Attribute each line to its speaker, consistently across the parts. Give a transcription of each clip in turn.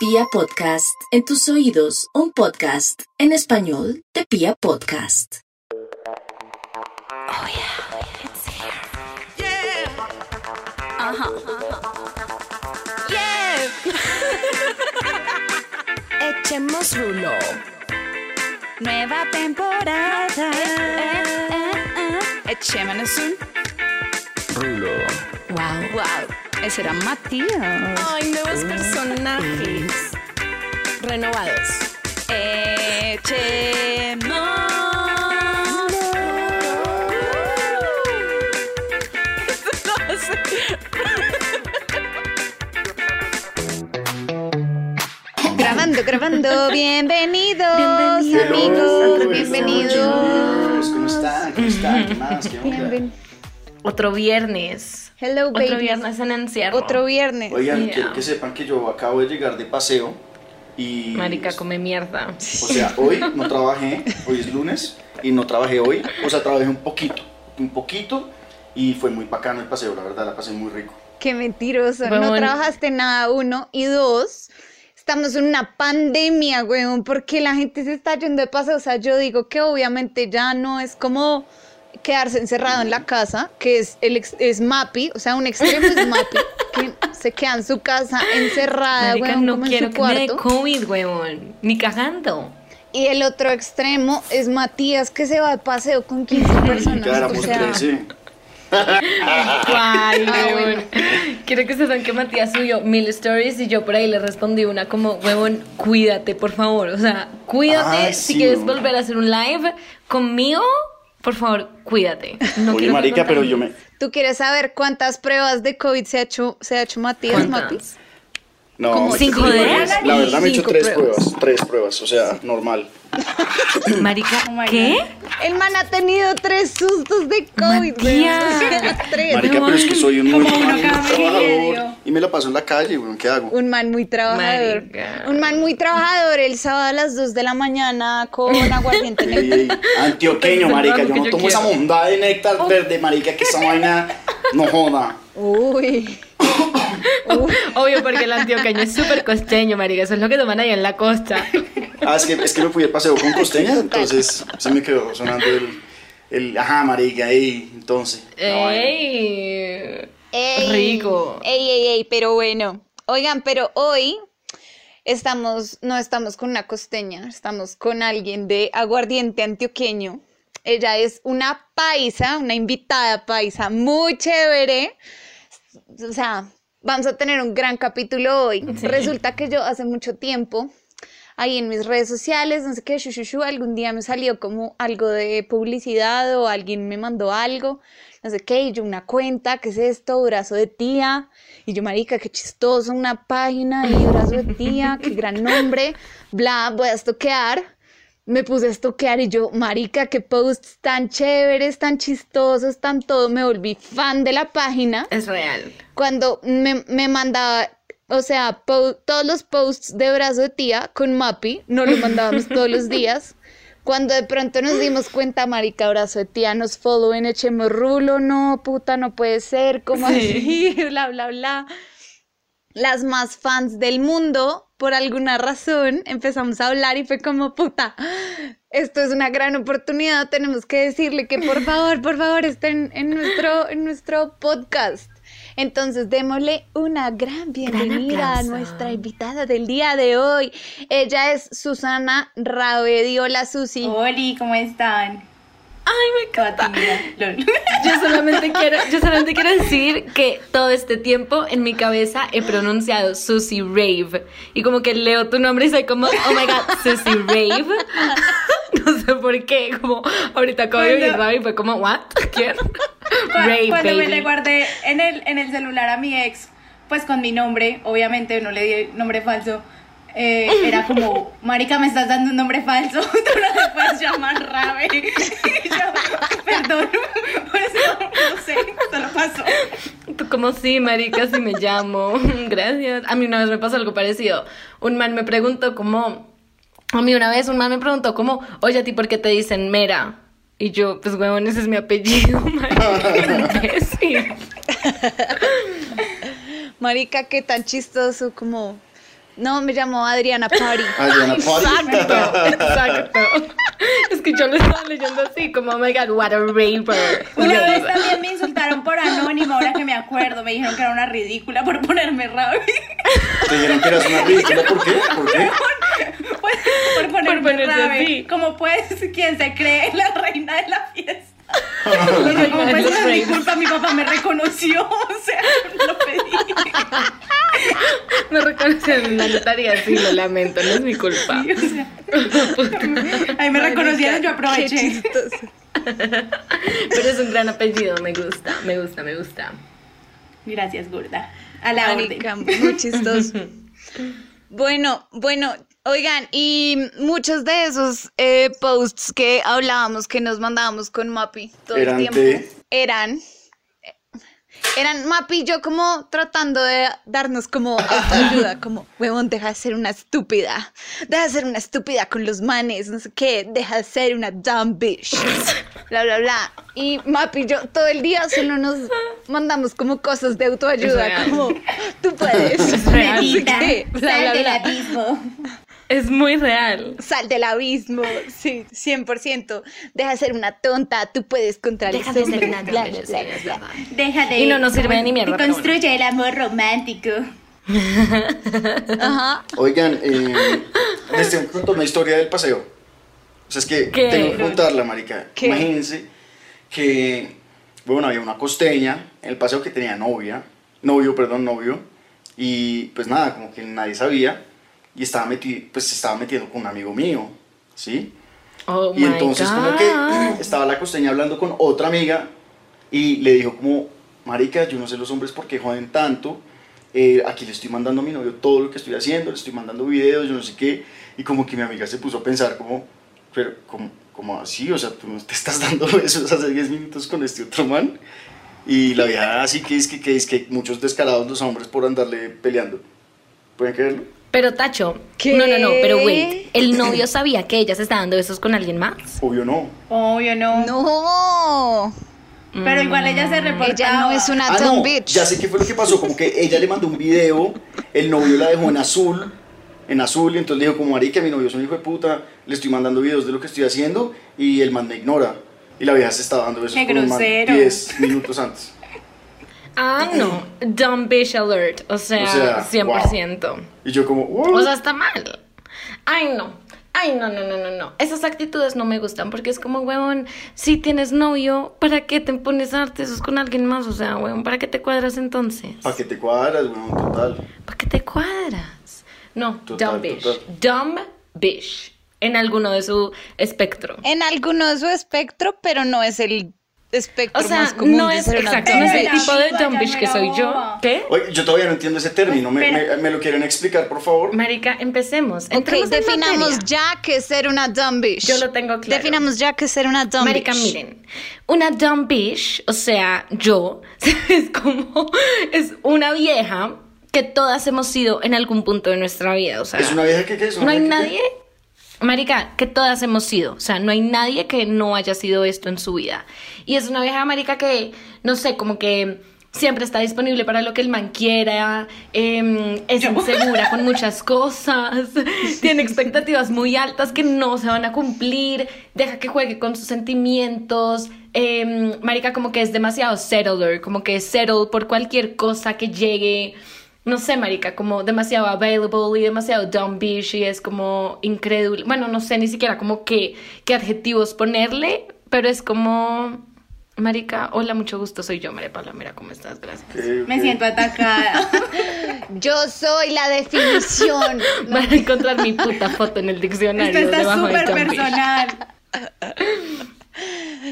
Speaker 1: Pia Podcast, en tus oídos, un podcast en español de Pia Podcast.
Speaker 2: Oh yeah, it's here. Yeah. Ajá. Yeah. Echemos rulo. Nueva temporada. Eh, eh, eh, Echémonos un
Speaker 3: Rulo.
Speaker 2: Wow. Wow. Ese era Matías.
Speaker 4: Ay, nuevos personajes. Renovados.
Speaker 2: Echemos. Grabando, grabando. Bienvenidos,
Speaker 4: Bienvenidos.
Speaker 2: amigos.
Speaker 4: Hello,
Speaker 2: Bienvenidos.
Speaker 3: ¿Cómo están? ¿Cómo están? ¿Qué más? ¿Qué onda?
Speaker 2: Bienven-
Speaker 4: Otro viernes.
Speaker 2: Hello,
Speaker 4: Otro
Speaker 2: babies.
Speaker 4: viernes en encierro.
Speaker 2: Otro viernes.
Speaker 3: Oigan,
Speaker 4: Yeah.
Speaker 3: quiero que sepan que yo acabo de llegar de paseo y...
Speaker 4: Marica, come mierda.
Speaker 3: O sea, hoy no trabajé, hoy es lunes y no trabajé hoy. O sea, trabajé un poquito, un poquito y fue muy bacano el paseo, la verdad, la pasé muy rico.
Speaker 2: Qué mentiroso. No trabajaste nada, uno. Y dos, estamos en una pandemia, weón, porque la gente se está yendo de paseo. O sea, yo digo que obviamente ya no es como quedarse encerrado en la casa, que es el ex- es Mappy, o sea, un extremo es Mappy, que se queda en su casa encerrada,
Speaker 4: Marica,
Speaker 2: weón,
Speaker 4: no
Speaker 2: como en
Speaker 4: quiero
Speaker 2: su
Speaker 4: que me
Speaker 2: cuarto.
Speaker 4: COVID, huevón. Ni cagando.
Speaker 2: Y el otro extremo es Matías, que se va de paseo con 15 personas.
Speaker 3: Ya éramos
Speaker 2: o sea,
Speaker 3: 13.
Speaker 4: Ay,
Speaker 2: Ah,
Speaker 4: huevón. Quiero que sepan que Matías subió mil stories y yo por ahí le respondí una como, huevón, cuídate, por favor. O sea, cuídate. Si
Speaker 3: sí,
Speaker 4: quieres
Speaker 3: huevón.
Speaker 4: volver a hacer un live conmigo, por favor, cuídate. No
Speaker 3: Oye, marica, pero yo me...
Speaker 2: ¿Tú quieres saber cuántas pruebas de COVID se ha hecho, se ha hecho Matías?
Speaker 4: ¿Cuántas?
Speaker 3: No,
Speaker 2: Como
Speaker 4: joder,
Speaker 3: pruebas. La verdad me he hecho
Speaker 4: cinco
Speaker 3: tres
Speaker 4: pruebas.
Speaker 3: pruebas. tres pruebas, o sea, normal.
Speaker 4: Marica,
Speaker 2: Oh
Speaker 4: ¿qué?
Speaker 2: El man ha tenido tres sustos de COVID, tres.
Speaker 3: Marica, pero es que soy un muy, trabajador y me la paso en la calle, weón, ¿qué hago?
Speaker 2: Un man muy trabajador.
Speaker 4: Marica.
Speaker 2: Un man muy trabajador. El sábado a las 2 de la mañana con aguardiente
Speaker 3: ey, antioqueño, marica, yo no
Speaker 4: yo
Speaker 3: tomo esa mondada de néctar verde, marica, que esa vaina no joda.
Speaker 2: Uy.
Speaker 4: Obvio, porque el antioqueño es súper costeño, marica. Eso es lo que toman ahí en la costa.
Speaker 3: Ah, es que, es que me fui de paseo con costeña, entonces se me quedó sonando el, el ajá, marica, ey, entonces.
Speaker 4: ¡Ey!
Speaker 2: Ey.
Speaker 4: Rico.
Speaker 2: Ey, ey, ey, pero bueno. Oigan, pero hoy estamos, no estamos con una costeña, estamos con alguien de aguardiente antioqueño. Ella es una paisa, una invitada paisa muy chévere. O sea, vamos a tener un gran capítulo hoy. Resulta que yo hace mucho tiempo, ahí en mis redes sociales, no sé qué, shu, shu, shu, algún día me salió como algo de publicidad o alguien me mandó algo, no sé qué, y yo una cuenta, ¿qué es esto? Brazo de tía. Y yo, marica, qué chistoso, una página y brazo de tía, qué gran nombre, bla, voy a estoquear. Me puse a estoquear y yo, marica, qué posts tan chéveres, tan chistosos, tan todo. Me volví fan de la página
Speaker 4: Es real.
Speaker 2: cuando me, me mandaba, o sea, todos los posts de brazo de tía con Mapi, no lo mandábamos todos los días. Cuando de pronto nos dimos cuenta, marica, brazo de tía, nos followen, echemos rulo, no, puta, no puede ser, ¿cómo así? Bla, bla, bla. Las más fans del mundo, por alguna razón, empezamos a hablar y fue como, puta, esto es una gran oportunidad, tenemos que decirle que por favor, por favor, estén en nuestro, en nuestro podcast. Entonces, démosle una gran bienvenida a nuestra invitada del día de hoy. Ella es Susana Ravedi. Hola, Susi.
Speaker 5: Oli, ¿cómo están?
Speaker 4: Ay, me encanta. Yo solamente quiero, yo solamente quiero decir que todo este tiempo en mi cabeza he pronunciado Susie Rave. Y como que leo tu nombre y soy como, oh my god, Susie Rave. No sé por qué, como ahorita acabo de oír Rave y fue como, what? ¿Quién? Rave,
Speaker 5: Cuando me
Speaker 4: baby.
Speaker 5: le guardé en el, en el celular a mi ex, pues con mi nombre, obviamente no le di nombre falso, eh, era como, marica, me estás dando un nombre falso, tú no te puedes llamar Rabe. Y yo, perdón, pues no, no sé, solo pasó.
Speaker 4: Tú como sí, marica, si me llamo. Gracias. A mí una vez me pasó algo parecido. Un man me preguntó como... A mí una vez un man me preguntó como, oye, ¿a ti por qué te dicen Mera? Y yo, pues, huevón, ese es mi apellido, marica.
Speaker 2: Marica, qué tan chistoso como No, me llamo Adriana Pari.
Speaker 3: Adriana Pari.
Speaker 4: Exacto, exacto. Es que yo lo estaba leyendo así, como, oh my god, what a raver.
Speaker 5: Una vez también me insultaron por anónimo, ahora que me acuerdo. Me dijeron que era una ridícula por ponerme Ravi.
Speaker 3: Te dijeron que eras una ridícula. ¿Por qué? ¿Por qué?
Speaker 5: Por, por ponerme Ravi. Como pues, quien se cree la reina de la fiesta. Pues no es mi culpa, mi papá me reconoció. O sea, no lo pedí.
Speaker 4: Me reconocieron en la notaría, sí, lo lamento, no es mi culpa.
Speaker 5: O sea, ahí me reconocieron, yo aproveché.
Speaker 4: Pero es un gran apellido, me gusta, me gusta, me gusta.
Speaker 5: Gracias, gorda. A la
Speaker 2: Marica,
Speaker 5: orden.
Speaker 2: muy chistoso. Bueno, bueno, oigan, y muchos de esos eh, posts que hablábamos, que nos mandábamos con Mapi todo
Speaker 3: Eran
Speaker 2: el tiempo,
Speaker 3: de-
Speaker 2: eran, eran Mapi y yo como tratando de darnos como ayuda, como, huevón, deja de ser una estúpida, deja de ser una estúpida con los manes, no sé qué, deja de ser una dumb bitch, bla, bla, bla. Y Mapi y yo todo el día solo nos mandamos como cosas de autoayuda, como, tú puedes, no sé qué, bla, bla, bla.
Speaker 4: Es muy real.
Speaker 2: Sal del abismo, sí, 100%. Deja de ser una tonta, tú puedes contra
Speaker 4: Deja de ser una verdad.
Speaker 5: Deja de.
Speaker 4: Y no nos sirve de ni mierda,
Speaker 5: Construye el amor romántico.
Speaker 2: Ajá.
Speaker 3: Oigan, eh, les tengo que contar una historia del paseo. O sea, es que
Speaker 4: ¿Qué?
Speaker 3: tengo que contarla, marica.
Speaker 2: ¿Qué?
Speaker 3: Imagínense que, bueno, había una costeña en el paseo que tenía novia, novio, perdón, novio, y pues nada, como que nadie sabía, y estaba metido, pues se estaba metiendo con un amigo mío, ¿sí?
Speaker 4: Oh
Speaker 3: Y entonces como
Speaker 4: God.
Speaker 3: que estaba la costeña hablando con otra amiga y le dijo como, marica, yo no sé los hombres por qué joden tanto, eh, aquí le estoy mandando a mi novio todo lo que estoy haciendo, le estoy mandando videos, yo no sé qué, y como que mi amiga se puso a pensar como, pero como, como así, o sea, tú no te estás dando besos hace 10 minutos con este otro man, y la vieja así que es que, que es que muchos descarados los hombres por andarle peleando, ¿pueden creerlo?
Speaker 4: Pero Tacho,
Speaker 2: ¿Qué?
Speaker 4: no, no, no, pero wait, ¿el novio sabía que ella se está dando besos con alguien más?
Speaker 3: Obvio no.
Speaker 5: Obvio, no.
Speaker 2: No,
Speaker 5: Pero igual ella se reportaba.
Speaker 2: ella no es una
Speaker 3: Ah, no,
Speaker 2: bitch.
Speaker 3: ya sé qué fue lo que pasó, como que ella le mandó un video, el novio la dejó en azul, en azul, y entonces le dijo como, marica, mi novio es un hijo de puta, le estoy mandando videos de lo que estoy haciendo, y el man me ignora. Y la vieja se estaba dando besos
Speaker 5: Qué
Speaker 3: con un man
Speaker 5: grosero.
Speaker 3: 10 minutos antes.
Speaker 4: Ah, no, dumb bitch alert, o sea,
Speaker 3: O sea,
Speaker 4: 100%.
Speaker 3: Y yo como, "What?".
Speaker 4: O sea, está mal. Ay, no. Ay, no, no, no, no, no. Esas actitudes no me gustan porque es como, huevón, si tienes novio, ¿para qué te pones a darte esos con alguien más? O sea, huevón, ¿para qué te cuadras entonces?
Speaker 3: ¿Pa' qué te cuadras, weón? Total.
Speaker 4: ¿Para qué te cuadras? No,
Speaker 3: Total,
Speaker 4: dumb bitch.
Speaker 3: total.
Speaker 4: Dumb bitch. En alguno de su espectro.
Speaker 2: En alguno de su espectro, pero no es el espectro
Speaker 4: O sea,
Speaker 2: más común
Speaker 4: no
Speaker 2: de
Speaker 4: es
Speaker 2: ser una
Speaker 4: exacto, no es el tipo de bitch que soy yo. ¿Qué?
Speaker 3: Oye, yo todavía no entiendo ese término, ¿me, me, me lo quieren explicar, por favor?
Speaker 4: Marica, empecemos.
Speaker 2: Ok,
Speaker 4: Entremos en
Speaker 2: definamos ya que es ser una dumb bitch.
Speaker 4: Yo lo tengo claro.
Speaker 2: Definamos ya que es ser una dumb
Speaker 4: Marica, miren, una dumb bitch, o sea, yo, es como, es una vieja que todas hemos sido en algún punto de nuestra vida, o sea,
Speaker 3: ¿Es una vieja que qué? ¿Es una
Speaker 4: no hay
Speaker 3: que
Speaker 4: nadie, marica, que todas hemos sido, o sea, no hay nadie que no haya sido esto en su vida. Y es una vieja, marica, que, no sé, como que siempre está disponible para lo que el man quiera, em, es insegura con muchas cosas, tiene expectativas muy altas que no se van a cumplir, deja que juegue con sus sentimientos, em, marica como que es demasiado settler, como que es settle por cualquier cosa que llegue, no sé, marica, como demasiado available y demasiado dumb bitch y es como incrédulo, bueno, no sé ni siquiera como qué, qué adjetivos ponerle, pero es como... Marica, hola, mucho gusto, soy yo, María Paula, mira cómo estás, gracias.
Speaker 5: Me siento atacada.
Speaker 2: Yo soy la definición.
Speaker 4: Van a encontrar mi puta foto en el diccionario
Speaker 5: Esto está súper personal.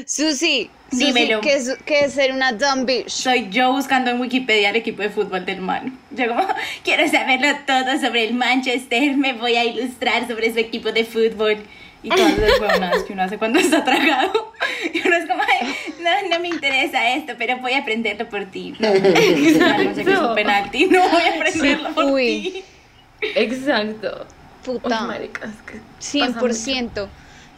Speaker 2: Susi,
Speaker 5: Dímelo.
Speaker 2: ¿qué es, qué es ser una dumb bitch?
Speaker 5: Soy yo buscando en Wikipedia el equipo de fútbol del man. Yo como, quiero saberlo todo sobre el Manchester, me voy a ilustrar sobre su equipo de fútbol. Y todas las huevonadas que uno hace cuando está tragado. Y uno es como, "Ay, no, no me interesa esto, pero voy a aprenderlo por ti. No, no, sé que es un penalti, no voy a aprenderlo por
Speaker 2: Uy.
Speaker 5: ti.
Speaker 4: Exacto.
Speaker 2: Puta.
Speaker 4: Uy, marica, es que
Speaker 2: 100%.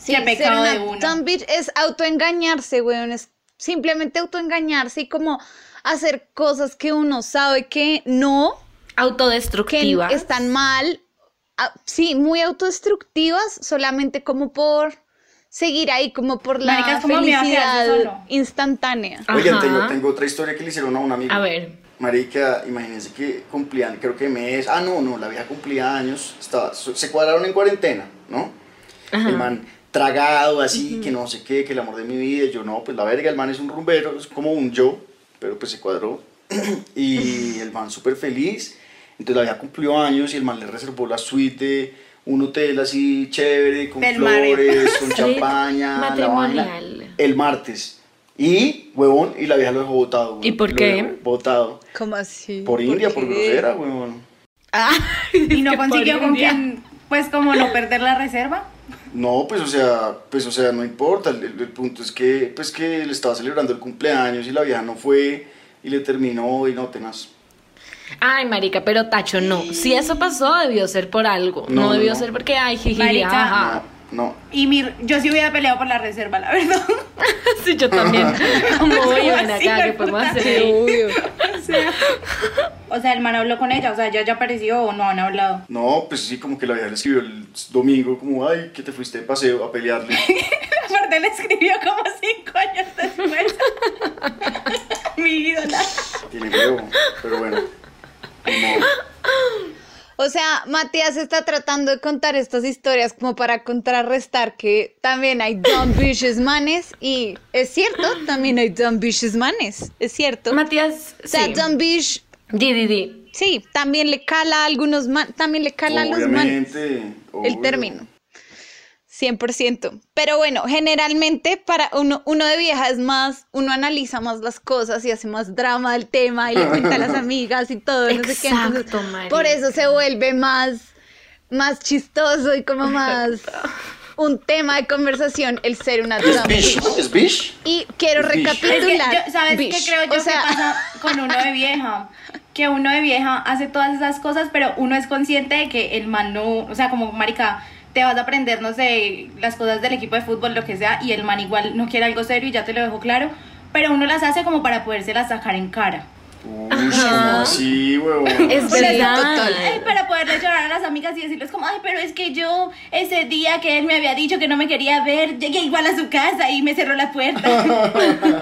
Speaker 2: Sí,
Speaker 5: Qué
Speaker 2: ser
Speaker 5: pecado
Speaker 2: una
Speaker 5: de uno.
Speaker 2: dumb bitch es autoengañarse, weón. Es simplemente autoengañarse y como hacer cosas que uno sabe que no. que
Speaker 4: Autodestructivas.
Speaker 2: están mal, sí, muy autodestructivas, solamente como por seguir ahí, como por la
Speaker 5: Marica, es como miedo a quedarse
Speaker 2: felicidad
Speaker 5: solo.
Speaker 2: instantánea.
Speaker 3: Oigan, tengo, tengo otra historia que le hicieron a un amigo.
Speaker 4: A ver.
Speaker 3: Marica, imagínense que cumplían, creo que mes. Ah, no, no, la vieja cumplía años. Estaba, se cuadraron en cuarentena, ¿no?
Speaker 4: Ajá.
Speaker 3: El man tragado así, que no sé qué, que el amor de mi vida. y Yo no, pues la verga, el man es un rumbero, es como un yo, pero pues se cuadró. y el man súper feliz. Entonces la vieja cumplió años y el man le reservó la suite de un hotel así chévere, con flores, con champaña, la vaina, el martes. Y, huevón, y la vieja lo dejó botado.
Speaker 4: ¿Y por qué?
Speaker 3: Botado.
Speaker 2: ¿Cómo así?
Speaker 3: Por India, por grosera, huevón.
Speaker 4: Ah,
Speaker 5: Y no consiguió con quien, pues como no perder la reserva.
Speaker 3: No, pues o sea, pues o sea, no importa. El, el- el punto es que, pues que le estaba celebrando el cumpleaños y la vieja no fue y le terminó y no tenaz.
Speaker 4: Ay, marica, pero Tacho, no. Si eso pasó, debió ser por algo. No, debió
Speaker 3: no.
Speaker 4: ser porque, ay, jiji,
Speaker 5: Marica,
Speaker 4: jaja.
Speaker 3: No.
Speaker 5: Y mi, yo sí hubiera peleado por la reserva, la verdad.
Speaker 4: Sí, yo también. Como, oye, ven acá, ¿qué podemos hacer ahí?
Speaker 2: Obvio.
Speaker 5: O sea, o sea, el man habló con ella, o sea, ya ya apareció o no han hablado.
Speaker 3: No, pues sí, como que la vieja le escribió el domingo, como, ay, que te fuiste de paseo a pelearle.
Speaker 5: Aparte le escribió como cinco años después. Mi ídola.
Speaker 3: Tiene huevo, pero bueno. Como,
Speaker 2: O sea, Matías está tratando de contar estas historias como para contrarrestar que también hay dumb vicious manes y es cierto, también hay dumb vicious manes, es cierto.
Speaker 4: Matías,
Speaker 2: o sea,
Speaker 4: sí.
Speaker 2: dumb bish,
Speaker 4: Di, di, di.
Speaker 2: sí, también le cala a algunos man, también le cala a los manes
Speaker 3: obviamente.
Speaker 2: el
Speaker 3: obvio.
Speaker 2: término. 100%. Pero bueno, generalmente para uno, uno de vieja es más, uno analiza más las cosas y hace más drama del tema y le cuenta a las amigas y todo, no sé qué. Entonces, por eso se vuelve más, más chistoso y como más un tema de conversación el ser una
Speaker 3: Es
Speaker 2: drama.
Speaker 3: bish, es bish.
Speaker 2: Y quiero
Speaker 3: Es bish.
Speaker 5: Es que
Speaker 2: recapitular.
Speaker 5: yo, ¿sabes qué creo yo
Speaker 2: O sea,
Speaker 5: que pasa con uno de vieja? Que uno de vieja hace todas esas cosas, pero uno es consciente de que el man no, o sea, como marica, te vas a aprender, no sé, las cosas del equipo de fútbol, lo que sea, y el man igual no quiere algo serio y ya te lo dejo claro, pero uno las hace como para podérselas sacar en cara.
Speaker 3: Uy, ¿cómo así, huevón?
Speaker 4: Es verdad.
Speaker 5: ay, para poderle llorar a las amigas y decirles como, ay, pero es que yo ese día que él me había dicho que no me quería ver, llegué igual a su casa y me cerró la puerta.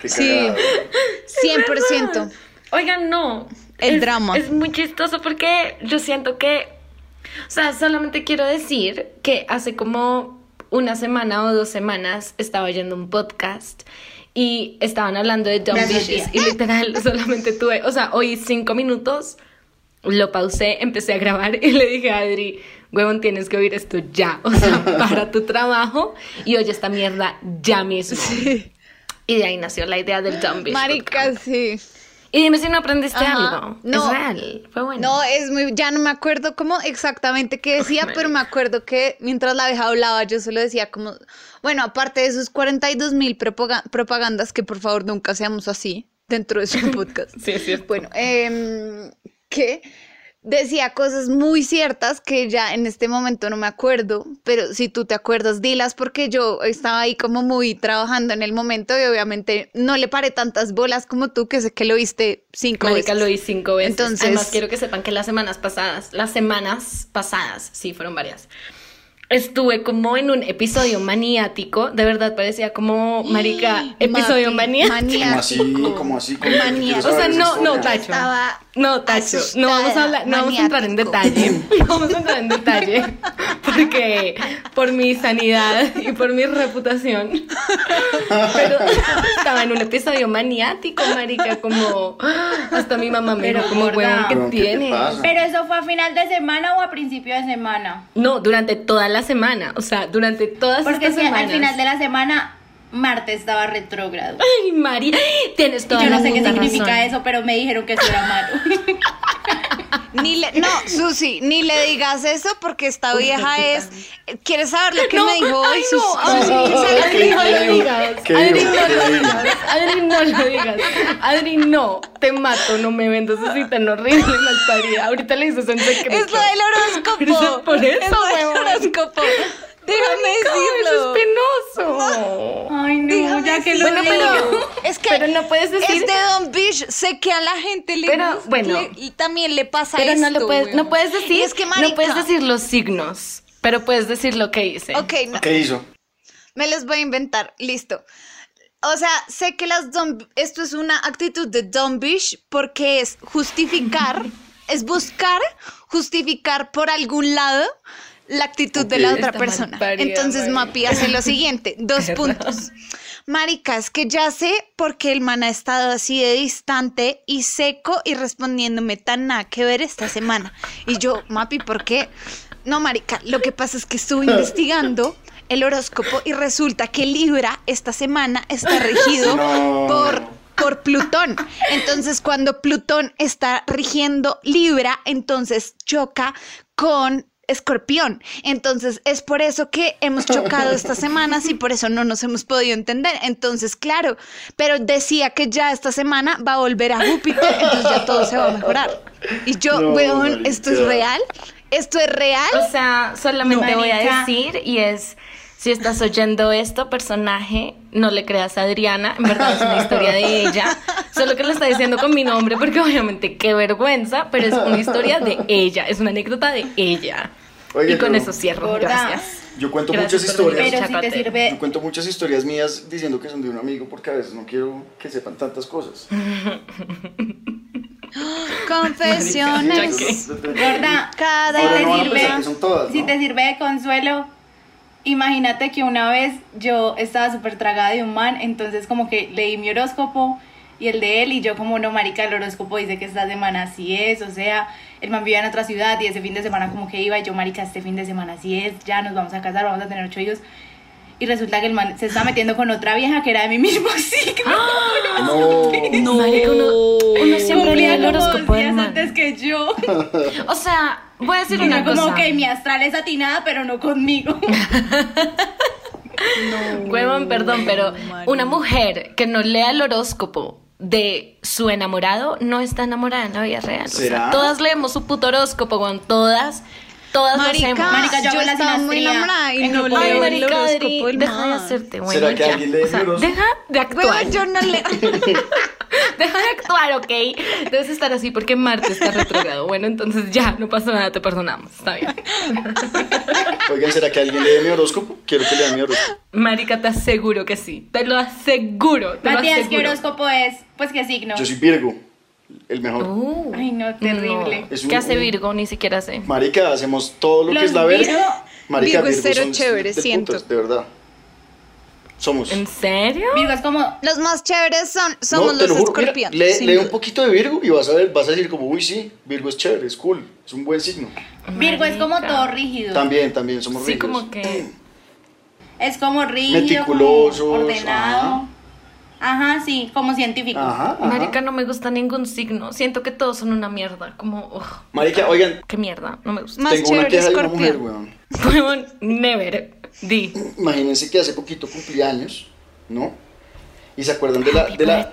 Speaker 3: Qué
Speaker 2: Sí.
Speaker 3: cagado.
Speaker 2: 100%.
Speaker 4: Oigan, no.
Speaker 2: El
Speaker 4: Es-
Speaker 2: drama.
Speaker 4: Es muy chistoso porque yo siento que. O sea, solamente quiero decir que hace como una semana o dos semanas estaba oyendo un podcast y estaban hablando de Dumb
Speaker 5: tía.
Speaker 4: Y literal, solamente tuve. O sea, oí cinco minutos, lo pausé, empecé a grabar y le dije a Adri. Huevón, tienes que oír esto ya. O sea, para tu trabajo y oye esta mierda ya mismo. Y de ahí nació la idea del Dumb Bitch
Speaker 2: Marica, sí.
Speaker 4: Y dime si no aprendiste
Speaker 2: Ajá.
Speaker 4: algo.
Speaker 2: No.
Speaker 4: Es real. Fue bueno.
Speaker 2: No, es muy, ya no me acuerdo cómo exactamente qué decía, pero me acuerdo que mientras la abeja hablaba, yo solo decía como, bueno, aparte de esos 42 mil propagandas, que por favor nunca seamos así dentro de su podcast.
Speaker 4: Sí, es cierto.
Speaker 2: Bueno, em, que decía cosas muy ciertas que ya en este momento no me acuerdo, pero si tú te acuerdas, dilas porque yo estaba ahí como muy trabajando en el momento y obviamente no le paré tantas bolas como tú, que sé que lo viste cinco
Speaker 4: Marica,
Speaker 2: veces.
Speaker 4: lo oí cinco veces.
Speaker 2: Entonces-
Speaker 4: Además, quiero que sepan que las semanas pasadas, las semanas pasadas, sí, fueron varias. Estuve como en un episodio maniático, de verdad parecía como, marica, episodio
Speaker 2: Mati,
Speaker 4: maniático.
Speaker 3: ¿Cómo así? ¿Cómo así? ¿Cómo que
Speaker 2: Maníaco.
Speaker 3: quiero
Speaker 4: O sea, no, no? Tacho.
Speaker 2: Estaba
Speaker 4: No, Tacho, no vamos a hablar, no vamos a entrar en detalle. No vamos a entrar en detalle. Porque por mi sanidad y por mi reputación. Pero estaba en un episodio maniático, marica, como hasta mi mamá me dijo como huevón que
Speaker 3: Pero, ¿qué te
Speaker 4: tienes.
Speaker 3: pasa?
Speaker 5: Pero eso fue a final de semana o a principio de semana.
Speaker 4: No, durante toda la semana, o sea, durante todas
Speaker 5: Porque
Speaker 4: estas
Speaker 5: si
Speaker 4: semanas.
Speaker 5: al final de la semana Marte estaba retrógrado.
Speaker 4: Ay, Mari, tienes toda
Speaker 5: yo
Speaker 4: la
Speaker 5: no sé qué significa
Speaker 4: razón.
Speaker 5: eso, pero me dijeron que eso era malo.
Speaker 2: Ni le, no, Susi, ni le digas eso porque esta vieja es. ¿Quieres saber lo que
Speaker 4: No,
Speaker 2: me dijo hoy?
Speaker 4: no,
Speaker 2: Susi?
Speaker 4: Adri, no
Speaker 3: ¿Qué
Speaker 4: lo digas.
Speaker 3: ¿Qué
Speaker 4: Adri, no
Speaker 3: ¿Qué
Speaker 4: lo digas. Adri, no lo digas. Adri, no. Te mato, no me vendas así tan horrible, malparida. Ahorita le dices en secreto.
Speaker 2: Es lo del horóscopo.
Speaker 4: Por eso,
Speaker 2: Es lo del horóscopo. Déjame
Speaker 4: Eso
Speaker 2: decirlo.
Speaker 4: es penoso.
Speaker 5: Ay, no,
Speaker 2: Déjame
Speaker 5: ya que lo
Speaker 4: Bueno, pero-
Speaker 2: es que
Speaker 4: pero no puedes decir-
Speaker 2: es de Don Bish, sé que a la gente le
Speaker 4: Pero,
Speaker 2: gusta-
Speaker 4: bueno.
Speaker 2: le- y también le pasa
Speaker 4: Pero no
Speaker 2: esto,
Speaker 4: lo puedes, no puedes decir,
Speaker 2: Y es que
Speaker 4: no
Speaker 2: marica,
Speaker 4: puedes decir los signos, pero puedes decir lo que hice.
Speaker 2: Ok, no,
Speaker 3: ¿Qué hizo?
Speaker 2: me los voy a inventar, listo. O sea, sé que las dumb- esto es una actitud de dumb bitch porque es justificar, es buscar justificar por algún lado la actitud de la otra persona. Entonces. Mapi hace lo siguiente, dos puntos. Marica, es que ya sé por qué el man ha estado así de distante y seco y respondiéndome tan nada que ver esta semana. Y yo, Mapi, ¿por qué? No, Marica, lo que pasa es que estuve investigando el horóscopo y resulta que Libra esta semana está regido
Speaker 3: No.
Speaker 2: por, por Plutón. Entonces, cuando Plutón está rigiendo Libra, entonces choca con Escorpión. Entonces, es por eso que hemos chocado estas semanas y por eso no nos hemos podido entender. Entonces, claro, pero decía que ya esta semana va a volver a Júpiter, entonces ya todo se va a mejorar. Y yo,
Speaker 3: No,
Speaker 2: weón, ¿esto es real? ¿Esto es real?
Speaker 4: O sea, solamente
Speaker 5: No.
Speaker 4: voy a decir y es si estás oyendo esto, personaje, no le creas a Adriana, en verdad es una historia de ella, solo que lo está diciendo con mi nombre porque obviamente qué vergüenza, pero es una historia de ella, es una anécdota de ella.
Speaker 3: Oye,
Speaker 4: y con
Speaker 3: pero-
Speaker 4: eso cierro,
Speaker 5: Gorda.
Speaker 4: gracias.
Speaker 3: Yo cuento
Speaker 4: Gracias
Speaker 3: muchas historias.
Speaker 5: Pero si te
Speaker 4: Chácate.
Speaker 5: sirve,
Speaker 3: Yo cuento muchas historias mías diciendo que son de un amigo porque a veces no quiero que sepan tantas cosas.
Speaker 2: Confesiones.
Speaker 5: gorda,
Speaker 2: Cada
Speaker 3: Ahora no
Speaker 5: te
Speaker 3: pensar
Speaker 5: sirve,
Speaker 3: que son todas,
Speaker 5: si
Speaker 3: ¿no?
Speaker 5: te sirve de consuelo, imagínate que una vez yo estaba súper tragada de un man, entonces como que leí mi horóscopo y el de él y yo como no, marica, el horóscopo dice que esta semana así es, o sea, el man vivía en otra ciudad y ese fin de semana como que iba y yo, marica, este fin de semana así es, ya nos vamos a casar, vamos a tener ocho hijos. Y resulta que el man se está metiendo con otra vieja que era de mi mismo signo.
Speaker 3: No.
Speaker 4: Marica, uno, uno siempre
Speaker 5: Cumplía
Speaker 4: el horóscopo del
Speaker 5: días
Speaker 4: man.
Speaker 5: antes que yo.
Speaker 4: O sea, voy a decir
Speaker 5: Y
Speaker 4: una
Speaker 5: yo como
Speaker 4: cosa.
Speaker 5: que mi astral es atinada, pero no conmigo.
Speaker 4: Huevón, perdón, pero una mujer que no lea el horóscopo de su enamorado no está enamorada en la vida real. O sea, todas leemos su puto horóscopo con todas, todas lo
Speaker 2: Marica,
Speaker 4: hacemos.
Speaker 5: Marica, yo
Speaker 2: yo
Speaker 5: la
Speaker 2: estaba muy enamorada y
Speaker 5: en
Speaker 2: no
Speaker 4: Ay,
Speaker 2: el
Speaker 4: marica,
Speaker 2: horóscopo del
Speaker 4: deja de hacerte bueno.
Speaker 3: ¿Será que
Speaker 4: ya.
Speaker 3: alguien lee
Speaker 4: O sea? Deja de actuar.
Speaker 2: Weón, yo no leo.
Speaker 4: Deja de actuar, ¿ok? Debes estar así porque Marte está retrogrado. Bueno, entonces ya, no pasa nada, te perdonamos. Está bien.
Speaker 3: Oigan, ¿será que alguien lee mi horóscopo? Quiero que lean mi horóscopo.
Speaker 4: Marica, te aseguro que sí. Te lo aseguro. Te
Speaker 5: Matías,
Speaker 4: lo
Speaker 5: ¿qué
Speaker 4: aseguro.
Speaker 5: horóscopo es? Pues qué signo.
Speaker 3: Yo soy Virgo, el mejor.
Speaker 4: Uh,
Speaker 5: Ay, no, terrible.
Speaker 4: no.
Speaker 3: Es un-
Speaker 4: ¿Qué hace Virgo? Ni siquiera sé.
Speaker 3: Marica, hacemos todo lo
Speaker 5: Los
Speaker 3: que es la verga.
Speaker 5: Virgo-
Speaker 3: Marica,
Speaker 2: Virgo es cero
Speaker 3: son
Speaker 2: chévere,
Speaker 3: del
Speaker 2: siento.
Speaker 3: putas, de verdad. Somos.
Speaker 4: ¿En serio?
Speaker 5: Virgo es como.
Speaker 2: Los más chéveres son, somos
Speaker 3: No, te
Speaker 2: los.
Speaker 3: Mira,
Speaker 2: escorpiones.
Speaker 3: lee, lee un poquito de Virgo y vas a ver, vas a decir como, uy, sí, Virgo es chévere, es cool, es un buen signo.
Speaker 5: Virgo es como
Speaker 4: Marica.
Speaker 5: todo rígido.
Speaker 3: También, también somos
Speaker 4: Sí,
Speaker 3: rígidos.
Speaker 4: como que.
Speaker 5: Es como rígido.
Speaker 3: Meticulosos,
Speaker 5: como ordenado. Ajá. Sí, como científico.
Speaker 3: Ajá, ajá.
Speaker 4: Marica, no me gusta ningún signo. Siento que todos son una mierda. Como, ugh,
Speaker 3: Marica, oigan,
Speaker 4: qué mierda. No me gusta.
Speaker 2: Más
Speaker 3: tengo una
Speaker 2: chévere
Speaker 3: queja de una mujer, weón.
Speaker 4: Huevón, never. Di.
Speaker 3: Imagínense que hace poquito cumplí años, ¿no? Y se acuerdan de la, de la,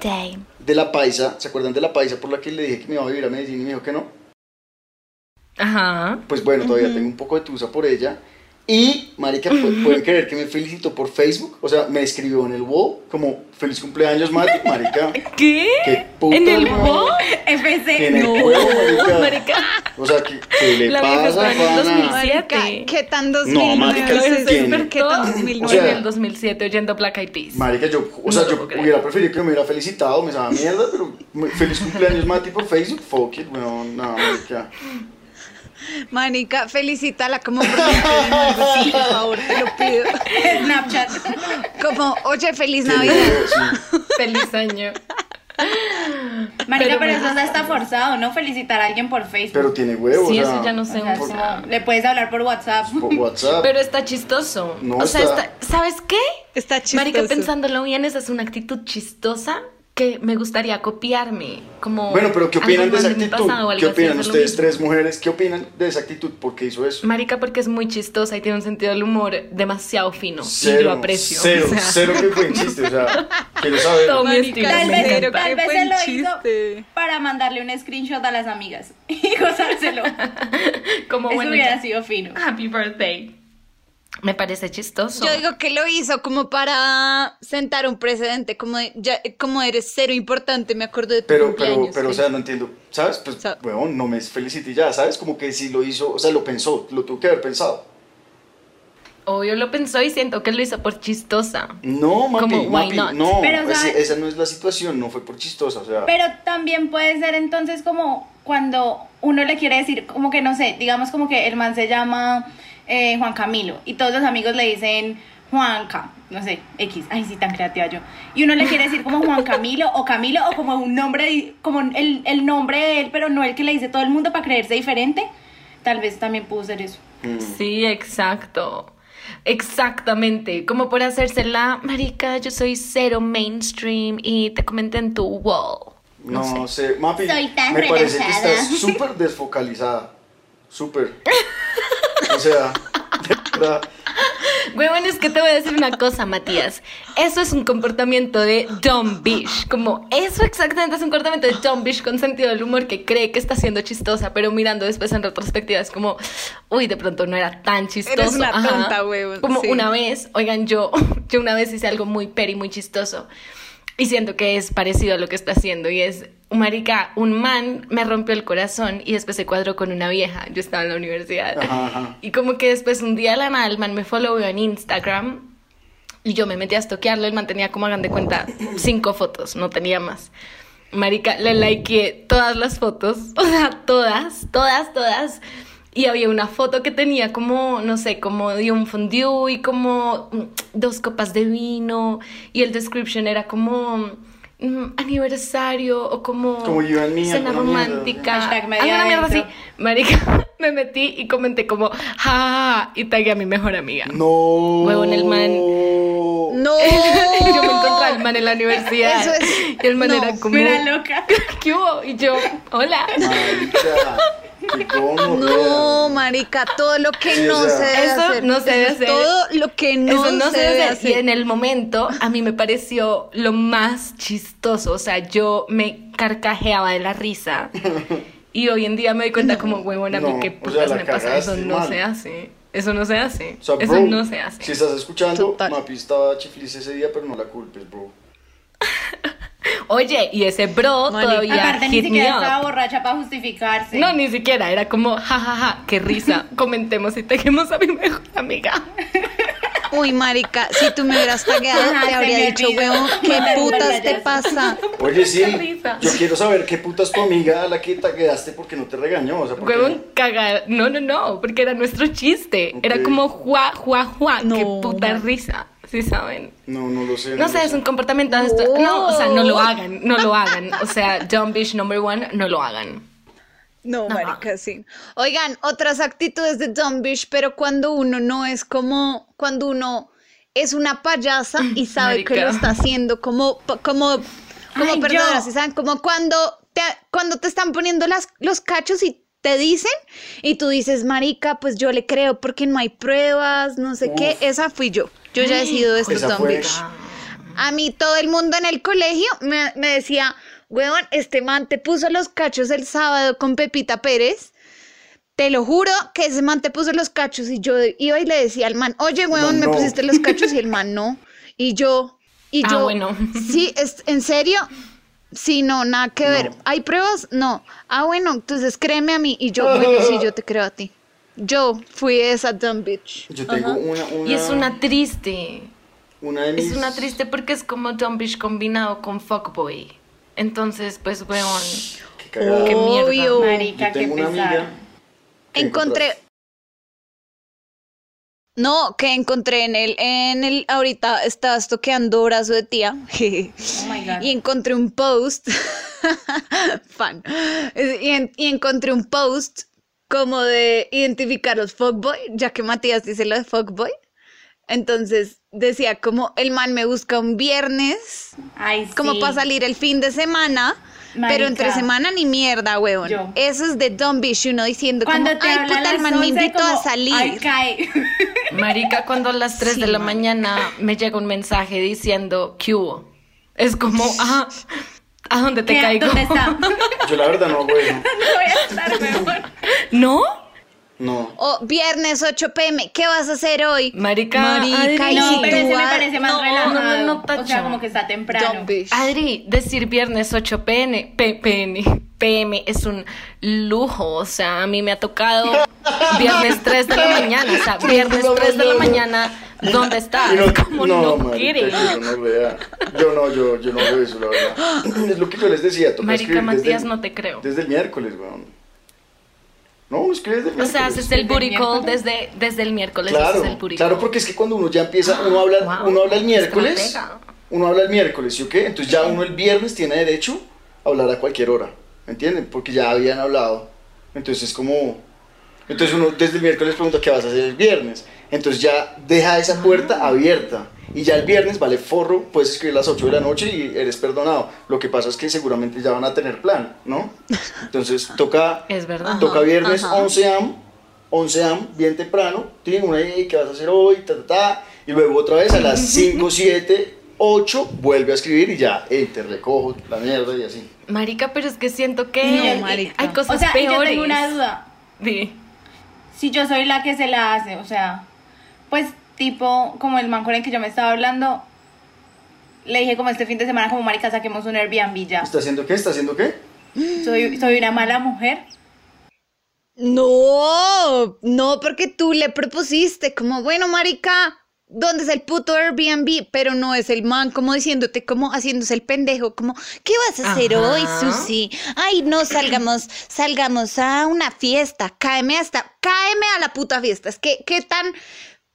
Speaker 3: de la paisa, ¿se acuerdan de la paisa por la que le dije que me iba a vivir a Medellín y me dijo que no?
Speaker 4: Ajá.
Speaker 3: Pues bueno, todavía tengo un poco de tusa por ella. Y, marica, pu- pueden creer que me felicitó por Facebook. O sea, me escribió en el wall como feliz cumpleaños, Mati, marica.
Speaker 4: ¿Qué?
Speaker 3: Qué puta,
Speaker 4: ¿En el bo?
Speaker 5: FC.
Speaker 3: El
Speaker 4: No,
Speaker 3: juego, marica.
Speaker 4: marica.
Speaker 3: O sea, ¿qué, qué le
Speaker 4: La
Speaker 3: pasa,
Speaker 4: está en el
Speaker 3: pana?
Speaker 4: 2000.
Speaker 2: Marica,
Speaker 4: Siete.
Speaker 2: ¿qué tan 2009
Speaker 3: marica,
Speaker 2: es eso?
Speaker 3: ¿quién?
Speaker 2: ¿Qué tan
Speaker 3: O
Speaker 2: 2009?
Speaker 3: sea,
Speaker 4: en el 2007 oyendo Black Eyed Peas.
Speaker 3: Marica, yo, o sea,
Speaker 4: No
Speaker 3: yo hubiera preferido que me hubiera felicitado, me sabe mierda, pero feliz cumpleaños, Mati, por Facebook. Fuck it, weón, no, marica.
Speaker 2: Manica, felicítala como así, por favor, te lo pido.
Speaker 5: Snapchat.
Speaker 2: Como, oye, feliz Navidad.
Speaker 3: sí.
Speaker 4: Feliz año.
Speaker 5: Marica,
Speaker 4: Pero
Speaker 5: pero, eso ya está forzado, ¿no? Felicitar a alguien por Facebook.
Speaker 3: Pero tiene huevo,
Speaker 4: Sí,
Speaker 3: o sea,
Speaker 4: eso ya no sé. o sea,
Speaker 5: le puedes hablar por WhatsApp.
Speaker 3: por WhatsApp.
Speaker 4: Pero está chistoso.
Speaker 3: No
Speaker 4: o sea,
Speaker 3: está.
Speaker 4: está- ¿sabes qué?
Speaker 2: Está chistoso.
Speaker 4: Marica, pensándolo bien, esa es una actitud chistosa que me gustaría copiarme. Como
Speaker 3: Bueno, pero ¿qué opinan de esa actitud? ¿Qué opinan ustedes, tres mujeres? ¿Qué opinan de esa actitud? ¿Por qué hizo eso?
Speaker 4: Marica, porque es muy chistosa y tiene un sentido del humor demasiado fino. y
Speaker 3: Cero,
Speaker 4: lo aprecio.
Speaker 3: Cero,
Speaker 4: o sea,
Speaker 3: cero que fue en chiste, o sea, quiero saber.
Speaker 4: Todo
Speaker 2: Marica,
Speaker 4: estilo.
Speaker 5: Tal vez,
Speaker 4: encanta.
Speaker 5: tal vez se lo hizo para mandarle un screenshot a las amigas y gozárselo.
Speaker 4: Como
Speaker 5: Eso
Speaker 4: bueno,
Speaker 5: hubiera
Speaker 4: ya.
Speaker 5: sido fino.
Speaker 4: Happy birthday. Me parece chistoso.
Speaker 2: Yo digo que lo hizo como para sentar un precedente, como de, ya, como eres cero importante, me acuerdo de tu
Speaker 3: Pero, pero,
Speaker 2: cumpleaños.
Speaker 3: pero, o sea, no entiendo, ¿sabes? Pues, weón, no me felicité ya, ¿sabes? Como que si lo hizo, o sea, lo pensó, lo tuvo que haber pensado.
Speaker 4: Obvio lo pensó y siento que lo hizo por chistosa.
Speaker 3: No, Mapi,
Speaker 4: Como, why
Speaker 3: Mapi,
Speaker 4: not?
Speaker 3: no,
Speaker 5: Pero, ¿sabes?
Speaker 3: esa no es la situación, no fue por chistosa, o sea,
Speaker 5: Pero también puede ser entonces como cuando uno le quiere decir, como que no sé, digamos como que el man se llama eh, Juan Camilo y todos los amigos le dicen Juanca, no sé, X, ay sí, tan creativa yo. Y uno le quiere decir como Juan Camilo o Camilo o como un nombre, como el, el nombre de él, pero no el que le dice todo el mundo para creerse diferente. Tal vez también pudo ser eso.
Speaker 3: mm,
Speaker 4: Sí, exacto. Exactamente. Como por hacerse la marica, yo soy cero mainstream y te comenté en tu wall.
Speaker 3: no, sé. Mapi,
Speaker 5: Soy tan
Speaker 3: me parece que
Speaker 5: relajada.
Speaker 3: estás súper desfocalizada, súper. O sea, de verdad,
Speaker 4: Huevón, es que te voy a decir una cosa, Matías. Eso es un comportamiento de dumb bitch. Como eso exactamente es un comportamiento de dumb bitch con sentido del humor que cree que está siendo chistosa, pero mirando después en retrospectiva es como, uy, de pronto no era tan chistoso.
Speaker 2: Eres una
Speaker 4: Ajá.
Speaker 2: tonta, huevón,
Speaker 4: Como
Speaker 2: sí.
Speaker 4: una vez, oigan, yo, yo una vez hice algo muy peri, muy chistoso. Y siento que es parecido a lo que está haciendo. Y es, marica, un man me rompió el corazón y después se cuadró con una vieja. Yo estaba en la universidad.
Speaker 3: Ajá, ajá.
Speaker 4: Y como que después un día la nada el man me followó en Instagram y yo me metí a estoquearlo. El man tenía como hagan de cuenta cinco fotos, no tenía más. Marica, le likeé todas las fotos, o sea, todas, todas, todas. Y había una foto que tenía como, no sé, como de un fondue y como mm, dos copas de vino. Y el description era como mm, aniversario o como,
Speaker 3: Como and me,
Speaker 4: cena romántica.
Speaker 5: Hashtag media
Speaker 4: alguna mierda así. Marica, me metí y comenté como, ja, y tagué a mi mejor amiga.
Speaker 3: no.
Speaker 4: Huevón, el man.
Speaker 2: No.
Speaker 4: Yo me encontré al man en la universidad.
Speaker 2: Eso es-
Speaker 4: Y el man
Speaker 2: no,
Speaker 4: era como,
Speaker 5: Mira loca.
Speaker 4: ¿qué hubo? Y yo, hola.
Speaker 3: Marica.
Speaker 2: No, marica, todo lo que
Speaker 3: Sí,
Speaker 2: no
Speaker 3: o sea-
Speaker 2: se debe
Speaker 4: Eso
Speaker 2: hacer.
Speaker 4: no se debe hacer.
Speaker 2: Todo lo que no,
Speaker 4: Eso no
Speaker 2: se,
Speaker 4: se
Speaker 2: debe
Speaker 4: debe
Speaker 2: hacer.
Speaker 4: Y en el momento a mí me pareció lo más chistoso. O sea, yo me carcajeaba de la risa. Y hoy en día me doy cuenta como, huevón, a mí
Speaker 3: No,
Speaker 4: qué
Speaker 3: o sea,
Speaker 4: putas me pasa. Eso no
Speaker 3: man.
Speaker 4: se hace. Eso no se hace.
Speaker 3: O sea,
Speaker 4: Eso
Speaker 3: bro,
Speaker 4: no se hace.
Speaker 3: Si estás escuchando,
Speaker 2: Total.
Speaker 3: Mapi estaba chiflis ese día, pero no la culpes, bro.
Speaker 4: Oye, y ese bro todavía
Speaker 5: Aparte ni siquiera
Speaker 4: up.
Speaker 5: estaba borracha para justificarse.
Speaker 4: No, ni siquiera, era como, jajaja, ja, ja, qué risa. Comentemos y tejemos a mi mejor amiga.
Speaker 2: Uy, marica, si tú me hubieras tagueado,
Speaker 5: Ajá,
Speaker 2: te habría dicho, weón, ¿qué putas te pasa?
Speaker 3: Oye, sí,
Speaker 4: Qué risa.
Speaker 3: yo quiero saber qué puta es tu amiga a la que te quedaste porque no te regañó. O sea, porque
Speaker 4: Huevón, cagar. No, no, no, porque era nuestro chiste. Era como, juá, juá, juá, qué puta
Speaker 2: man.
Speaker 4: risa. ¿Sí saben?
Speaker 3: No, no lo sé.
Speaker 4: No sé, es un comportamiento. No, o sea, no lo hagan, no lo hagan. O sea, dumb bitch number one, no lo hagan.
Speaker 2: No, marica, sí. Oigan, otras actitudes de dumb bitch, pero cuando uno no es como, cuando uno es una payasa y sabe que lo está haciendo como, como, como
Speaker 5: Ay,
Speaker 2: perdona,
Speaker 5: yo.
Speaker 2: si saben, como cuando te, cuando te están poniendo las, los cachos y te dicen y tú dices, marica, pues yo le creo porque no hay pruebas, no sé qué, esa fui yo. Yo ya he sido bitch. A mí todo el mundo en el colegio me, me decía, weón, este man te puso los cachos el sábado con Pepita Pérez. Te lo juro que ese man te puso los cachos y yo iba y le decía al man, oye, weón, me
Speaker 3: no.
Speaker 2: pusiste los cachos y el man no. Y yo, y
Speaker 4: Ah,
Speaker 2: yo,
Speaker 4: bueno.
Speaker 2: sí, es, ¿en serio? Sí, no, nada que ver.
Speaker 3: No.
Speaker 2: ¿Hay pruebas? No. Ah, bueno, entonces créeme a mí. Y yo, bueno, sí, yo te creo a ti. Yo fui esa dumb bitch.
Speaker 3: Yo tengo una, una.
Speaker 4: Y es una triste.
Speaker 3: Una de mis.
Speaker 4: Es una triste porque es como dumb bitch combinado con fuckboy. Entonces, pues, weón.
Speaker 3: Qué cagada.
Speaker 4: Qué mierda.
Speaker 2: Obvio.
Speaker 5: Marica,
Speaker 3: Yo
Speaker 5: qué
Speaker 3: tengo una
Speaker 5: pesar.
Speaker 3: amiga. que
Speaker 2: Encontré. No, que encontré en el, en el, ahorita estaba toqueando brazo de tía.
Speaker 5: Oh my God.
Speaker 2: Y encontré un post. Fan. Y, en- y encontré un post como de identificar los fuckboy, ya que Matías dice lo de fuckboy. Entonces decía como el man me busca un viernes,
Speaker 5: Ay,
Speaker 2: como
Speaker 5: sí.
Speaker 2: para salir el fin de semana. Pero
Speaker 5: Marica.
Speaker 2: entre semana ni mierda, huevón.
Speaker 5: Yo.
Speaker 2: Eso es de dumb bitch, uno diciendo
Speaker 5: Cuando
Speaker 2: como,
Speaker 5: te
Speaker 2: ay, puta, el man me
Speaker 5: 11
Speaker 2: invitó
Speaker 5: como,
Speaker 2: a salir.
Speaker 5: Ay, cae.
Speaker 4: Marica, cuando a las 3
Speaker 2: Sí,
Speaker 4: de la
Speaker 2: marica.
Speaker 4: mañana me llega un mensaje diciendo, ¿qué hubo? Es como, ah, ¿a dónde te
Speaker 5: ¿Qué?
Speaker 4: caigo?
Speaker 5: ¿Dónde está?
Speaker 3: Yo la verdad no eso.
Speaker 5: No voy a estar mejor.
Speaker 4: ¿No?
Speaker 3: No.
Speaker 2: O viernes 8 pm, ¿qué vas a hacer hoy?
Speaker 4: Marica,
Speaker 2: Marica,
Speaker 4: Adri.
Speaker 5: No,
Speaker 2: si
Speaker 5: pero ese me parece más
Speaker 4: no,
Speaker 5: relajado.
Speaker 4: no, no, no,
Speaker 5: o sea, como que está temprano.
Speaker 4: Adri, decir viernes 8 pm, P- pm, pm es un lujo, o sea, a mí me ha tocado viernes 3 de la mañana, o sea, viernes 3 de la mañana, ¿dónde estás?
Speaker 3: Y no,
Speaker 4: Como
Speaker 3: no,
Speaker 4: no,
Speaker 3: marica. Yo no vea. Yo no, yo, yo no veo eso, la verdad. Es lo que yo les decía. toca
Speaker 4: Marica
Speaker 3: desde
Speaker 4: Matías,
Speaker 3: el-
Speaker 4: no te creo.
Speaker 3: Desde el miércoles, weón. No, uno escribe desde el
Speaker 4: O sea, haces el
Speaker 5: ¿Desde
Speaker 4: booty
Speaker 5: el
Speaker 4: call
Speaker 5: miércoles?
Speaker 4: desde, desde el miércoles,
Speaker 3: Claro,
Speaker 4: el booty
Speaker 3: claro, porque es que cuando uno ya empieza, uno habla,
Speaker 4: Wow,
Speaker 3: uno habla el miércoles, uno habla el miércoles, ¿sí o qué? Entonces ya uno el viernes tiene derecho a hablar a cualquier hora, ¿me entienden? Porque ya habían hablado. Entonces es como, entonces uno desde el miércoles pregunta qué vas a hacer el viernes. Entonces ya deja esa puerta
Speaker 4: Ah.
Speaker 3: abierta. Y ya el viernes vale forro, puedes escribir a las 8 de la noche y eres perdonado. Lo que pasa es que seguramente ya van a tener plan, ¿no? Entonces toca
Speaker 4: Es verdad.
Speaker 3: Toca viernes
Speaker 2: ajá.
Speaker 3: 11 am, 11 am, bien temprano. Tienen una idea, ¿qué vas a hacer hoy? Ta, ta, ta. Y luego otra vez a las 5, 7, 8, vuelve a escribir y ya, eh, te recojo la mierda y así.
Speaker 4: Marica, pero es que siento que
Speaker 2: No, marica.
Speaker 4: hay cosas
Speaker 5: O sea, y yo
Speaker 4: peores.
Speaker 5: tengo una duda.
Speaker 4: Di.
Speaker 5: Si yo soy la que se la hace, o sea, pues tipo, como el man con el que yo me estaba hablando, le dije como este fin de semana, como marica, saquemos un Airbnb ya.
Speaker 3: ¿Está haciendo qué? ¿Está haciendo qué?
Speaker 5: Soy, soy una mala mujer.
Speaker 2: No, no, porque tú le propusiste como, bueno, marica, ¿dónde es el puto Airbnb? Pero no es el man como diciéndote, como haciéndose el pendejo, como, ¿qué vas a hacer
Speaker 4: Ajá.
Speaker 2: hoy, Susi? Ay, no, salgamos, salgamos a una fiesta, cáeme hasta, cáeme a la puta fiesta. Es que, ¿qué tan...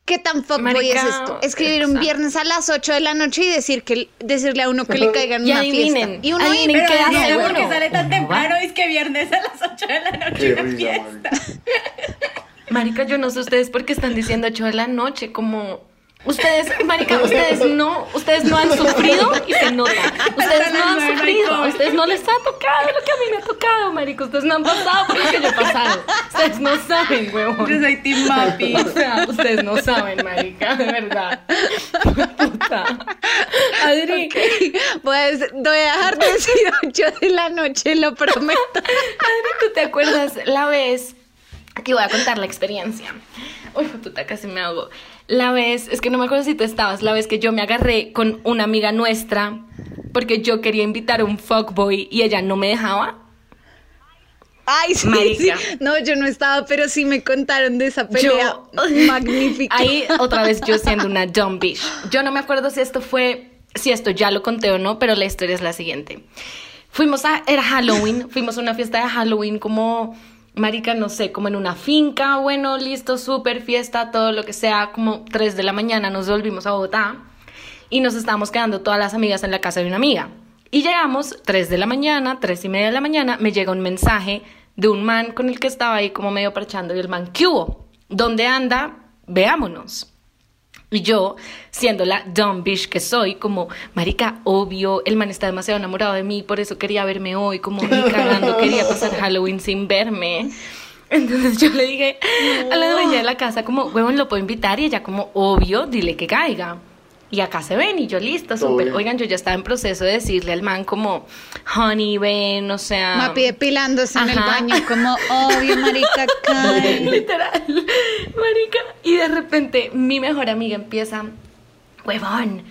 Speaker 2: ¿Qué tan fuckboy es esto? Escribir un viernes a las 8 de la noche y decir que, decirle a uno que le caigan
Speaker 4: Y
Speaker 2: una
Speaker 4: adivinen,
Speaker 2: fiesta. Y uno
Speaker 4: adivinen ¿qué
Speaker 5: no
Speaker 4: hace
Speaker 5: sé por
Speaker 4: uno?
Speaker 5: qué sale tan temprano, es que viernes a las 8 de la noche una
Speaker 3: risa,
Speaker 5: fiesta.
Speaker 3: marica.
Speaker 4: Marica, yo no sé ustedes por qué están diciendo 8 de la noche, como... Ustedes, marica, ustedes no, ustedes no han sufrido y se nota. Ustedes no han sufrido, a ustedes no les ha tocado lo que a mí me ha tocado, marica. Ustedes no han pasado por lo que yo he pasado. Ustedes no saben,
Speaker 5: Yo
Speaker 4: huevón.
Speaker 5: soy Team Mapi.
Speaker 4: O sea, ustedes no saben, marica, de verdad. Puta. Adri,
Speaker 2: pues voy a dejar de decir 8 de la noche, lo prometo.
Speaker 4: Adri, ¿tú te acuerdas la vez? Aquí voy a contar la experiencia. Uy, puta, casi me hago. La vez, es que no me acuerdo si tú estabas, la vez que yo me agarré con una amiga nuestra porque yo quería invitar a un fuckboy y ella no me dejaba.
Speaker 2: Ay, sí,
Speaker 4: Marica.
Speaker 2: sí. No, yo no estaba, pero sí me contaron de esa pelea
Speaker 4: Yo-
Speaker 2: magnífica.
Speaker 4: Ahí otra vez yo siendo una dumb bitch. Yo no me acuerdo si esto fue, si esto ya lo conté o no, pero la historia es la siguiente. Fuimos a, era Halloween, fuimos a una fiesta de Halloween como, marica, no sé, como en una finca, bueno, listo, súper fiesta, todo lo que sea, como 3 de la mañana nos volvimos a Bogotá y nos estábamos quedando todas las amigas en la casa de una amiga. Y llegamos 3 de la mañana, 3 y media de la mañana, me llega un mensaje de un man con el que estaba ahí como medio parchando y el man, ¿qué hubo? ¿Dónde anda? Veámonos. Y yo, siendo la dumb bitch que soy, como, marica, obvio, el man está demasiado enamorado de mí, por eso quería verme hoy, como ni cagando, quería pasar Halloween sin verme. Entonces yo le dije a la dueña de la casa, como, huevón, lo puedo invitar, y ella como, obvio, dile que caiga. Y acá se ven, y yo listo, súper. Oigan, yo ya estaba en proceso de decirle al man como, honey, ven, o sea...
Speaker 2: Mapi depilándose en el
Speaker 4: Ajá.
Speaker 2: baño, como, obvio, marica, cae.
Speaker 4: Literal, marica. Y de repente mi mejor amiga empieza, huevón,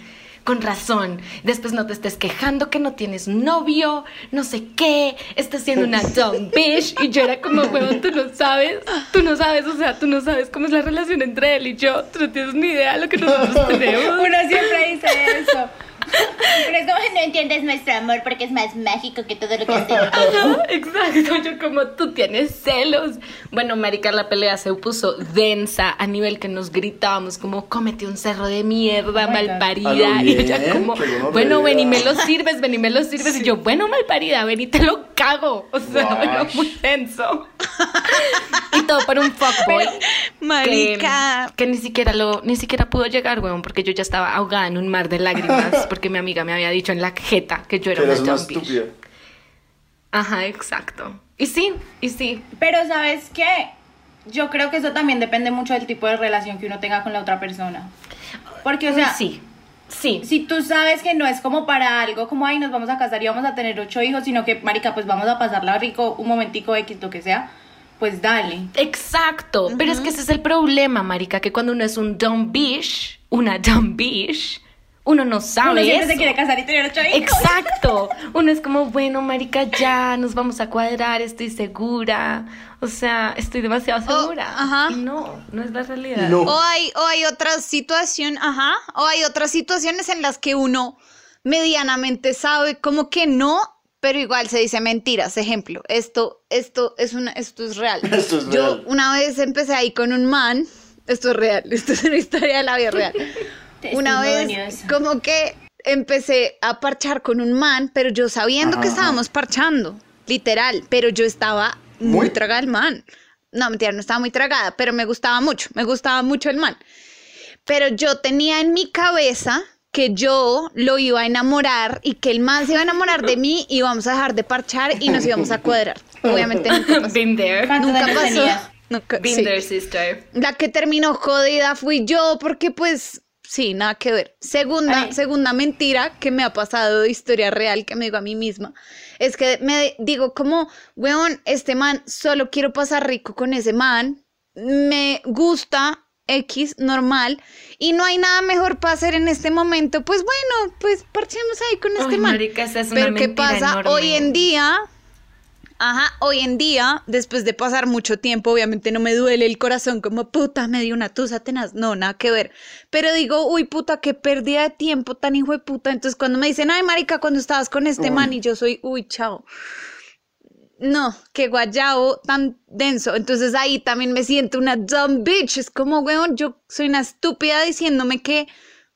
Speaker 4: con razón. Después no te estés quejando que no tienes novio, no sé qué, estás siendo una dumb bitch. Y yo era como, huevón, tú no sabes, tú no sabes, o sea, tú no sabes cómo es la relación entre él y yo. Tú no tienes ni idea de lo que nosotros tenemos.
Speaker 5: Uno siempre dice eso. Pero es como, no entiendes nuestro amor porque es más mágico que todo lo que hacemos.
Speaker 4: Ajá, exacto, yo como tú tienes celos. Bueno, marica, la pelea se puso densa a nivel que nos gritábamos como cómete un cerro de mierda,
Speaker 5: Oh
Speaker 4: malparida. Y ella como, bueno, ven y me lo sirves, ven y me lo sirves. Y yo, bueno, malparida, ven y te lo cago. O sea, bueno, muy denso. y todo por un fuckboy.
Speaker 2: Marica.
Speaker 4: Que, que ni siquiera lo, ni siquiera pudo llegar, weón, porque yo ya estaba ahogada en un mar de lágrimas, porque mi amiga me había dicho en la jeta que yo era
Speaker 3: Que
Speaker 4: una
Speaker 3: una
Speaker 4: dumb bitch.
Speaker 3: estúpida.
Speaker 4: Ajá, exacto. Y sí, y sí.
Speaker 5: Pero ¿sabes qué? Yo creo que eso también depende mucho del tipo de relación que uno tenga con la otra persona. Porque, o sea,
Speaker 4: sí, sí.
Speaker 5: si tú sabes que no es como para algo como, ay, nos vamos a casar y vamos a tener ocho hijos, sino que, marica, pues vamos a pasarla rico un momentico X, lo que sea, pues dale.
Speaker 4: Exacto, pero es que ese es el problema, marica, que cuando uno es un dumb bitch, una dumb bitch, uno no sabe
Speaker 5: Uno siempre
Speaker 4: eso.
Speaker 5: se quiere casar y tener ocho hijos.
Speaker 4: Exacto. Uno es como, bueno, marica, ya nos vamos a cuadrar, estoy segura. O sea, estoy demasiado
Speaker 2: Oh,
Speaker 4: segura.
Speaker 2: ajá.
Speaker 4: Y no, no es la realidad.
Speaker 3: No.
Speaker 2: O hay, o hay otra situación, ajá, o hay otras situaciones en las que uno medianamente sabe como que no, pero igual se dice mentiras. Ejemplo, esto, esto es una, esto es real.
Speaker 3: Esto es
Speaker 2: Yo
Speaker 3: real.
Speaker 2: una vez empecé ahí con un man, esto es real, esto es una historia de la vida real. Una vez como que empecé a parchar con un man, pero yo sabiendo que
Speaker 3: Ajá,
Speaker 2: estábamos parchando, literal, pero yo estaba muy,
Speaker 3: Muy-
Speaker 2: tragada al man. No, mentira, no estaba muy tragada, pero me gustaba mucho, me gustaba mucho el man. Pero yo tenía en mi cabeza que yo lo iba a enamorar y que el man se iba a enamorar de mí y íbamos a dejar de parchar y nos íbamos a cuadrar. Obviamente nunca pasó.
Speaker 4: Been there.
Speaker 5: ¿Cuántos
Speaker 2: Nunca pasó. Nunca-
Speaker 4: Been
Speaker 2: sí.
Speaker 4: there, sister.
Speaker 2: La que terminó jodida fui yo porque pues sí, nada que ver. Segunda, segunda mentira que me ha pasado de historia real que me digo a mí misma es que me digo como, weón, este man, solo quiero pasar rico con ese man, me gusta X normal y no hay nada mejor para hacer en este momento, pues bueno, pues parchemos ahí con este man.
Speaker 4: marica, esa es una
Speaker 2: Pero ¿qué pasa?
Speaker 4: enorme.
Speaker 2: Hoy en día, ajá, hoy en día, después de pasar mucho tiempo, obviamente no me duele el corazón como puta, me dio una tusa tenaz, no, nada que ver. Pero digo, uy, puta, qué pérdida de tiempo tan hijo de puta. Entonces cuando me dicen, ay, marica, cuando estabas con este
Speaker 3: Uy.
Speaker 2: man y yo soy, uy, chao. No, qué guayabo tan denso. Entonces ahí también me siento una dumb bitch. Es como, weón, yo soy una estúpida diciéndome que,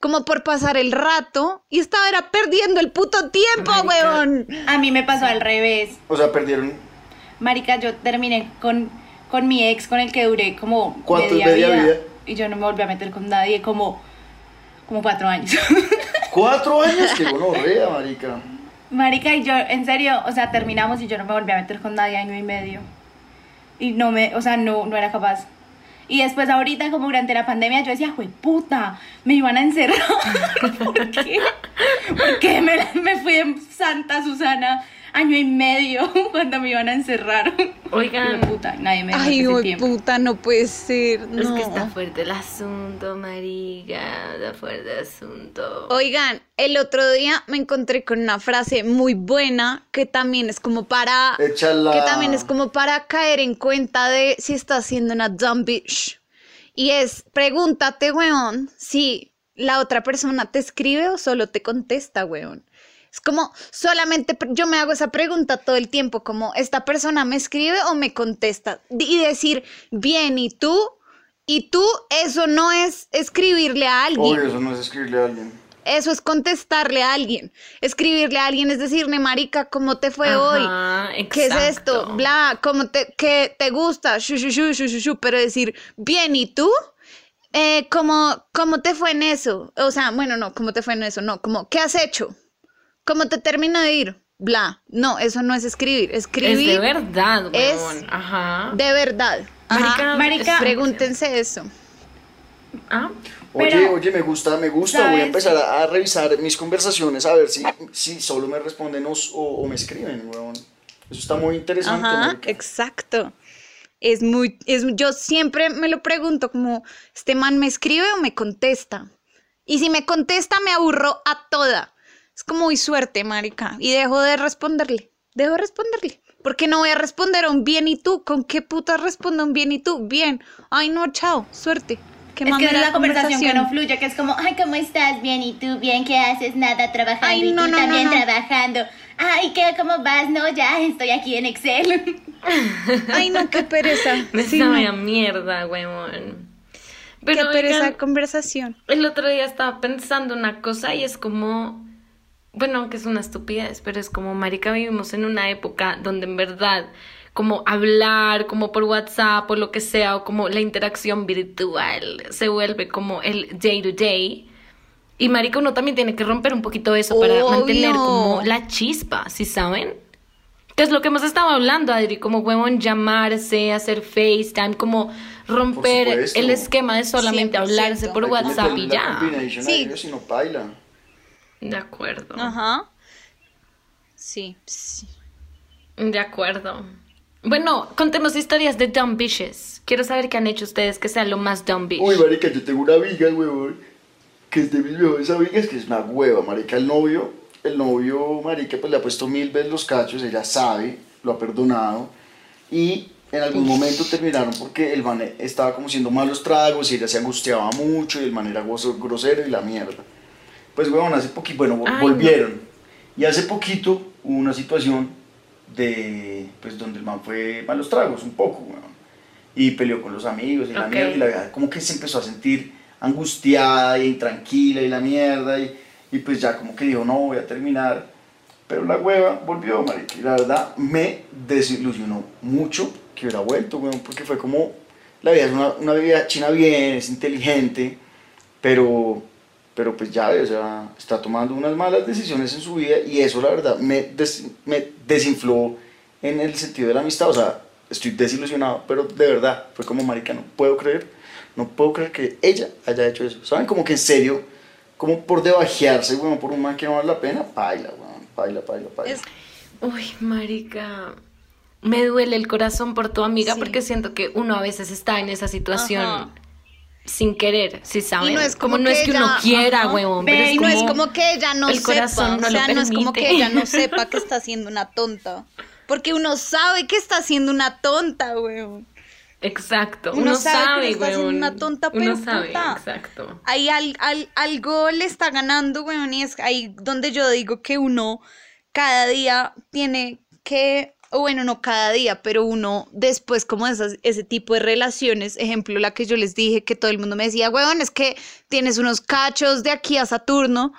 Speaker 2: como por pasar el rato, y estaba era perdiendo el puto tiempo,
Speaker 4: Marica.
Speaker 2: weón.
Speaker 5: A mí me pasó al revés.
Speaker 3: O sea, perdieron.
Speaker 5: Marica, yo terminé con, con mi ex con el que duré como
Speaker 3: ¿Cuánto
Speaker 5: media,
Speaker 3: media
Speaker 5: vida,
Speaker 3: vida?
Speaker 5: Y yo no me volví a meter con nadie como, como cuatro años.
Speaker 3: Cuatro años, que gonorrea, marica.
Speaker 5: Marica, y yo, en serio, o sea, terminamos y yo no me volví a meter con nadie año y medio. Y no me, o sea, no, no era capaz. Y después ahorita, como durante la pandemia, yo decía, puta, me iban a encerrar. ¿Por qué? ¿Por qué me, me fui en Santa Susana año y medio cuando me iban a encerrar?
Speaker 4: Oigan.
Speaker 5: Puta, nadie me
Speaker 2: Ay,
Speaker 5: ese
Speaker 2: uy,
Speaker 5: tiempo.
Speaker 2: puta, no puede ser.
Speaker 4: Es
Speaker 2: No.
Speaker 4: que está fuerte el asunto, marica. Está fuerte el asunto.
Speaker 2: Oigan, el otro día me encontré con una frase muy buena que también es como para
Speaker 3: Échala.
Speaker 2: que también es como para caer en cuenta de si estás siendo una dumb bitch. Y es, pregúntate, weón, si la otra persona te escribe o solo te contesta, weón. Es como, solamente yo me hago esa pregunta todo el tiempo, como, ¿esta persona me escribe o me contesta? Y decir, bien, ¿y tú? Y tú, eso no es escribirle a alguien.
Speaker 3: Obvio, eso no es escribirle a alguien.
Speaker 2: Eso es contestarle a alguien. Escribirle a alguien es decirle, marica, ¿cómo te fue hoy?
Speaker 4: Ajá,
Speaker 2: ¿Qué es esto? Bla, ¿cómo te, qué te gusta? Shu, shu, shu, shu, shu, shu. Pero decir, bien, ¿y tú? Eh, ¿cómo, ¿Cómo te fue en eso? O sea, bueno, no, ¿cómo te fue en eso? No, como, ¿qué has hecho? ¿Cómo te termina de ir? Bla. No, eso no es escribir.
Speaker 4: Es
Speaker 2: Escribir
Speaker 4: de verdad,
Speaker 2: es
Speaker 4: weón. Ajá.
Speaker 2: de verdad. Ajá.
Speaker 4: Marica,
Speaker 5: Marica.
Speaker 2: Pregúntense eso.
Speaker 4: Ah,
Speaker 3: Oye,
Speaker 5: Pero,
Speaker 3: oye, me gusta, me gusta. Voy a empezar a, a revisar mis conversaciones a ver si, si solo me responden o, o- o me escriben, weón. Eso está muy interesante,
Speaker 2: Ajá,
Speaker 3: marica.
Speaker 2: exacto. Es muy, es, yo siempre me lo pregunto como, ¿este man me escribe o me contesta? Y si me contesta, me aburro a toda. Es como muy suerte, marica. Y dejo de responderle. Dejo de responderle. Porque no voy a responder a un bien y tú. ¿Con qué puta respondo un bien y tú? Bien. Ay, no, chao. Suerte. ¿Qué
Speaker 5: Es que es la conversación que no fluye, que es como, ay, ¿cómo estás? Bien, ¿y tú? Bien, ¿qué haces? Nada, trabajando.
Speaker 2: Ay,
Speaker 5: y
Speaker 2: no,
Speaker 5: tú
Speaker 2: no, no,
Speaker 5: también
Speaker 2: no.
Speaker 5: trabajando. Ay, ¿qué? ¿Cómo vas? No, ya, estoy aquí en Excel.
Speaker 2: Ay, no, qué pereza.
Speaker 4: me
Speaker 2: Sí,
Speaker 4: a mierda.
Speaker 2: Qué
Speaker 4: Pero
Speaker 2: pereza
Speaker 4: oigan,
Speaker 2: de conversación.
Speaker 4: el otro día estaba pensando una cosa y es como, bueno, aunque es una estupidez, pero es como, marica, vivimos en una época donde en verdad, como hablar, como por WhatsApp o lo que sea, o como la interacción virtual, se vuelve como el day to day. Y marica, uno también tiene que romper un poquito eso para
Speaker 2: Obvio.
Speaker 4: mantener como la chispa, ¿sí saben? Que es lo que hemos estado hablando, Adri, como huevón llamarse, hacer FaceTime, como romper el esquema de solamente
Speaker 2: 100%.
Speaker 4: hablarse por
Speaker 3: que
Speaker 4: WhatsApp y ya.
Speaker 2: Sí.
Speaker 3: ellos y no baila.
Speaker 4: De acuerdo.
Speaker 2: Ajá. Sí, sí.
Speaker 4: De acuerdo. Bueno, contemos historias de dumb bitches. Quiero saber qué han hecho ustedes que sea lo más dumb bitch.
Speaker 3: Uy, marica, yo tengo una amiga, huevón, que es de mis mejores amigas, que es una hueva, marica. El novio, el novio, marica, pues le ha puesto mil veces los cachos, ella sabe, lo ha perdonado. Y en algún momento terminaron porque el man estaba como siendo malos tragos y ella se angustiaba mucho y el man era grosero y la mierda. Pues, huevón, hace poquito, bueno,
Speaker 4: no.
Speaker 3: volvieron. Y hace poquito hubo una situación de, pues, donde el man fue malos tragos, un poco, y peleó con los amigos y la mierda y la vieja como que se empezó a sentir angustiada y intranquila y la mierda y, y pues ya como que dijo no voy a terminar pero la hueva volvió marica y la verdad me desilusionó mucho que hubiera vuelto weón, porque fue como la vida es una, una vida china bien es inteligente pero pero pues ya o sea está tomando unas malas decisiones en su vida y eso la verdad me, des- me desinfló en el sentido de la amistad, o sea, estoy desilusionado, pero de verdad, fue como marica, no puedo creer, no puedo creer que ella haya hecho eso, ¿saben? Como que en serio, como por debajearse, weón, por un man que no vale la pena, paila, weón, paila, paila, paila.
Speaker 2: Es-
Speaker 4: Uy, marica. Me duele el corazón por tu amiga
Speaker 2: Sí.
Speaker 4: porque siento que uno a veces está en esa situación
Speaker 2: Ajá.
Speaker 4: Sin querer, si saben.
Speaker 2: Y no es como,
Speaker 4: no es
Speaker 2: que
Speaker 4: que uno
Speaker 2: ella-
Speaker 4: quiera,
Speaker 2: ajá.
Speaker 4: huevón. Pero es
Speaker 2: y no es
Speaker 4: como-
Speaker 2: que ella no
Speaker 4: el
Speaker 2: sepa,
Speaker 4: corazón no
Speaker 2: o sea, no es como que ella no sepa que está haciendo una tonta, porque uno sabe que está haciendo una tonta, weón.
Speaker 4: Exacto.
Speaker 2: Uno
Speaker 4: Uno,
Speaker 2: sabe que
Speaker 4: sabe,
Speaker 2: le está
Speaker 4: huevón.
Speaker 2: una tonta,
Speaker 4: Uno sabe,
Speaker 2: puta.
Speaker 4: exacto.
Speaker 2: Ahí al, al- algo le está ganando, weón, y es ahí donde yo digo que uno cada día tiene que, o bueno, no cada día, pero uno después como esas, ese tipo de relaciones, ejemplo, la que yo les dije, que todo el mundo me decía, weón, es que tienes unos cachos de aquí a Saturno,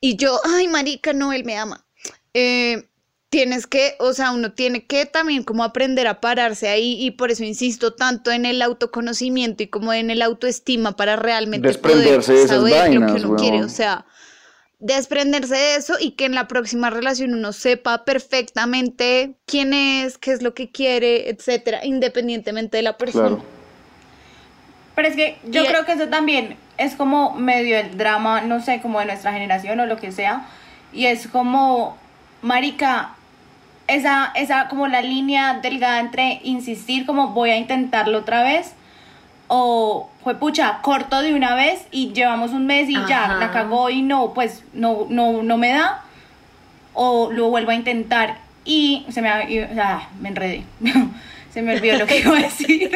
Speaker 2: y yo, ay, marica, no, él me ama. Eh, tienes que, o sea, uno tiene que también como aprender a pararse ahí y por eso insisto tanto en el autoconocimiento y como en el autoestima para realmente
Speaker 3: Desprenderse de
Speaker 2: poder saber lo que uno quiere, o sea, desprenderse de eso y que en la próxima relación uno sepa perfectamente quién es, qué es lo que quiere, etcétera, independientemente de la persona.
Speaker 3: Claro.
Speaker 5: Pero es que yo
Speaker 2: Y-
Speaker 5: creo que eso también es como medio el drama, no sé, como de nuestra generación o lo que sea. Y es como, marica, esa, esa como la línea delgada entre insistir como voy a intentarlo otra vez o fue pucha, corto de una vez y llevamos un mes y ya, la cagó y no, pues no, no, no me da o lo vuelvo a intentar y se me, y- sea, me enredé. se me olvidó lo que iba a decir.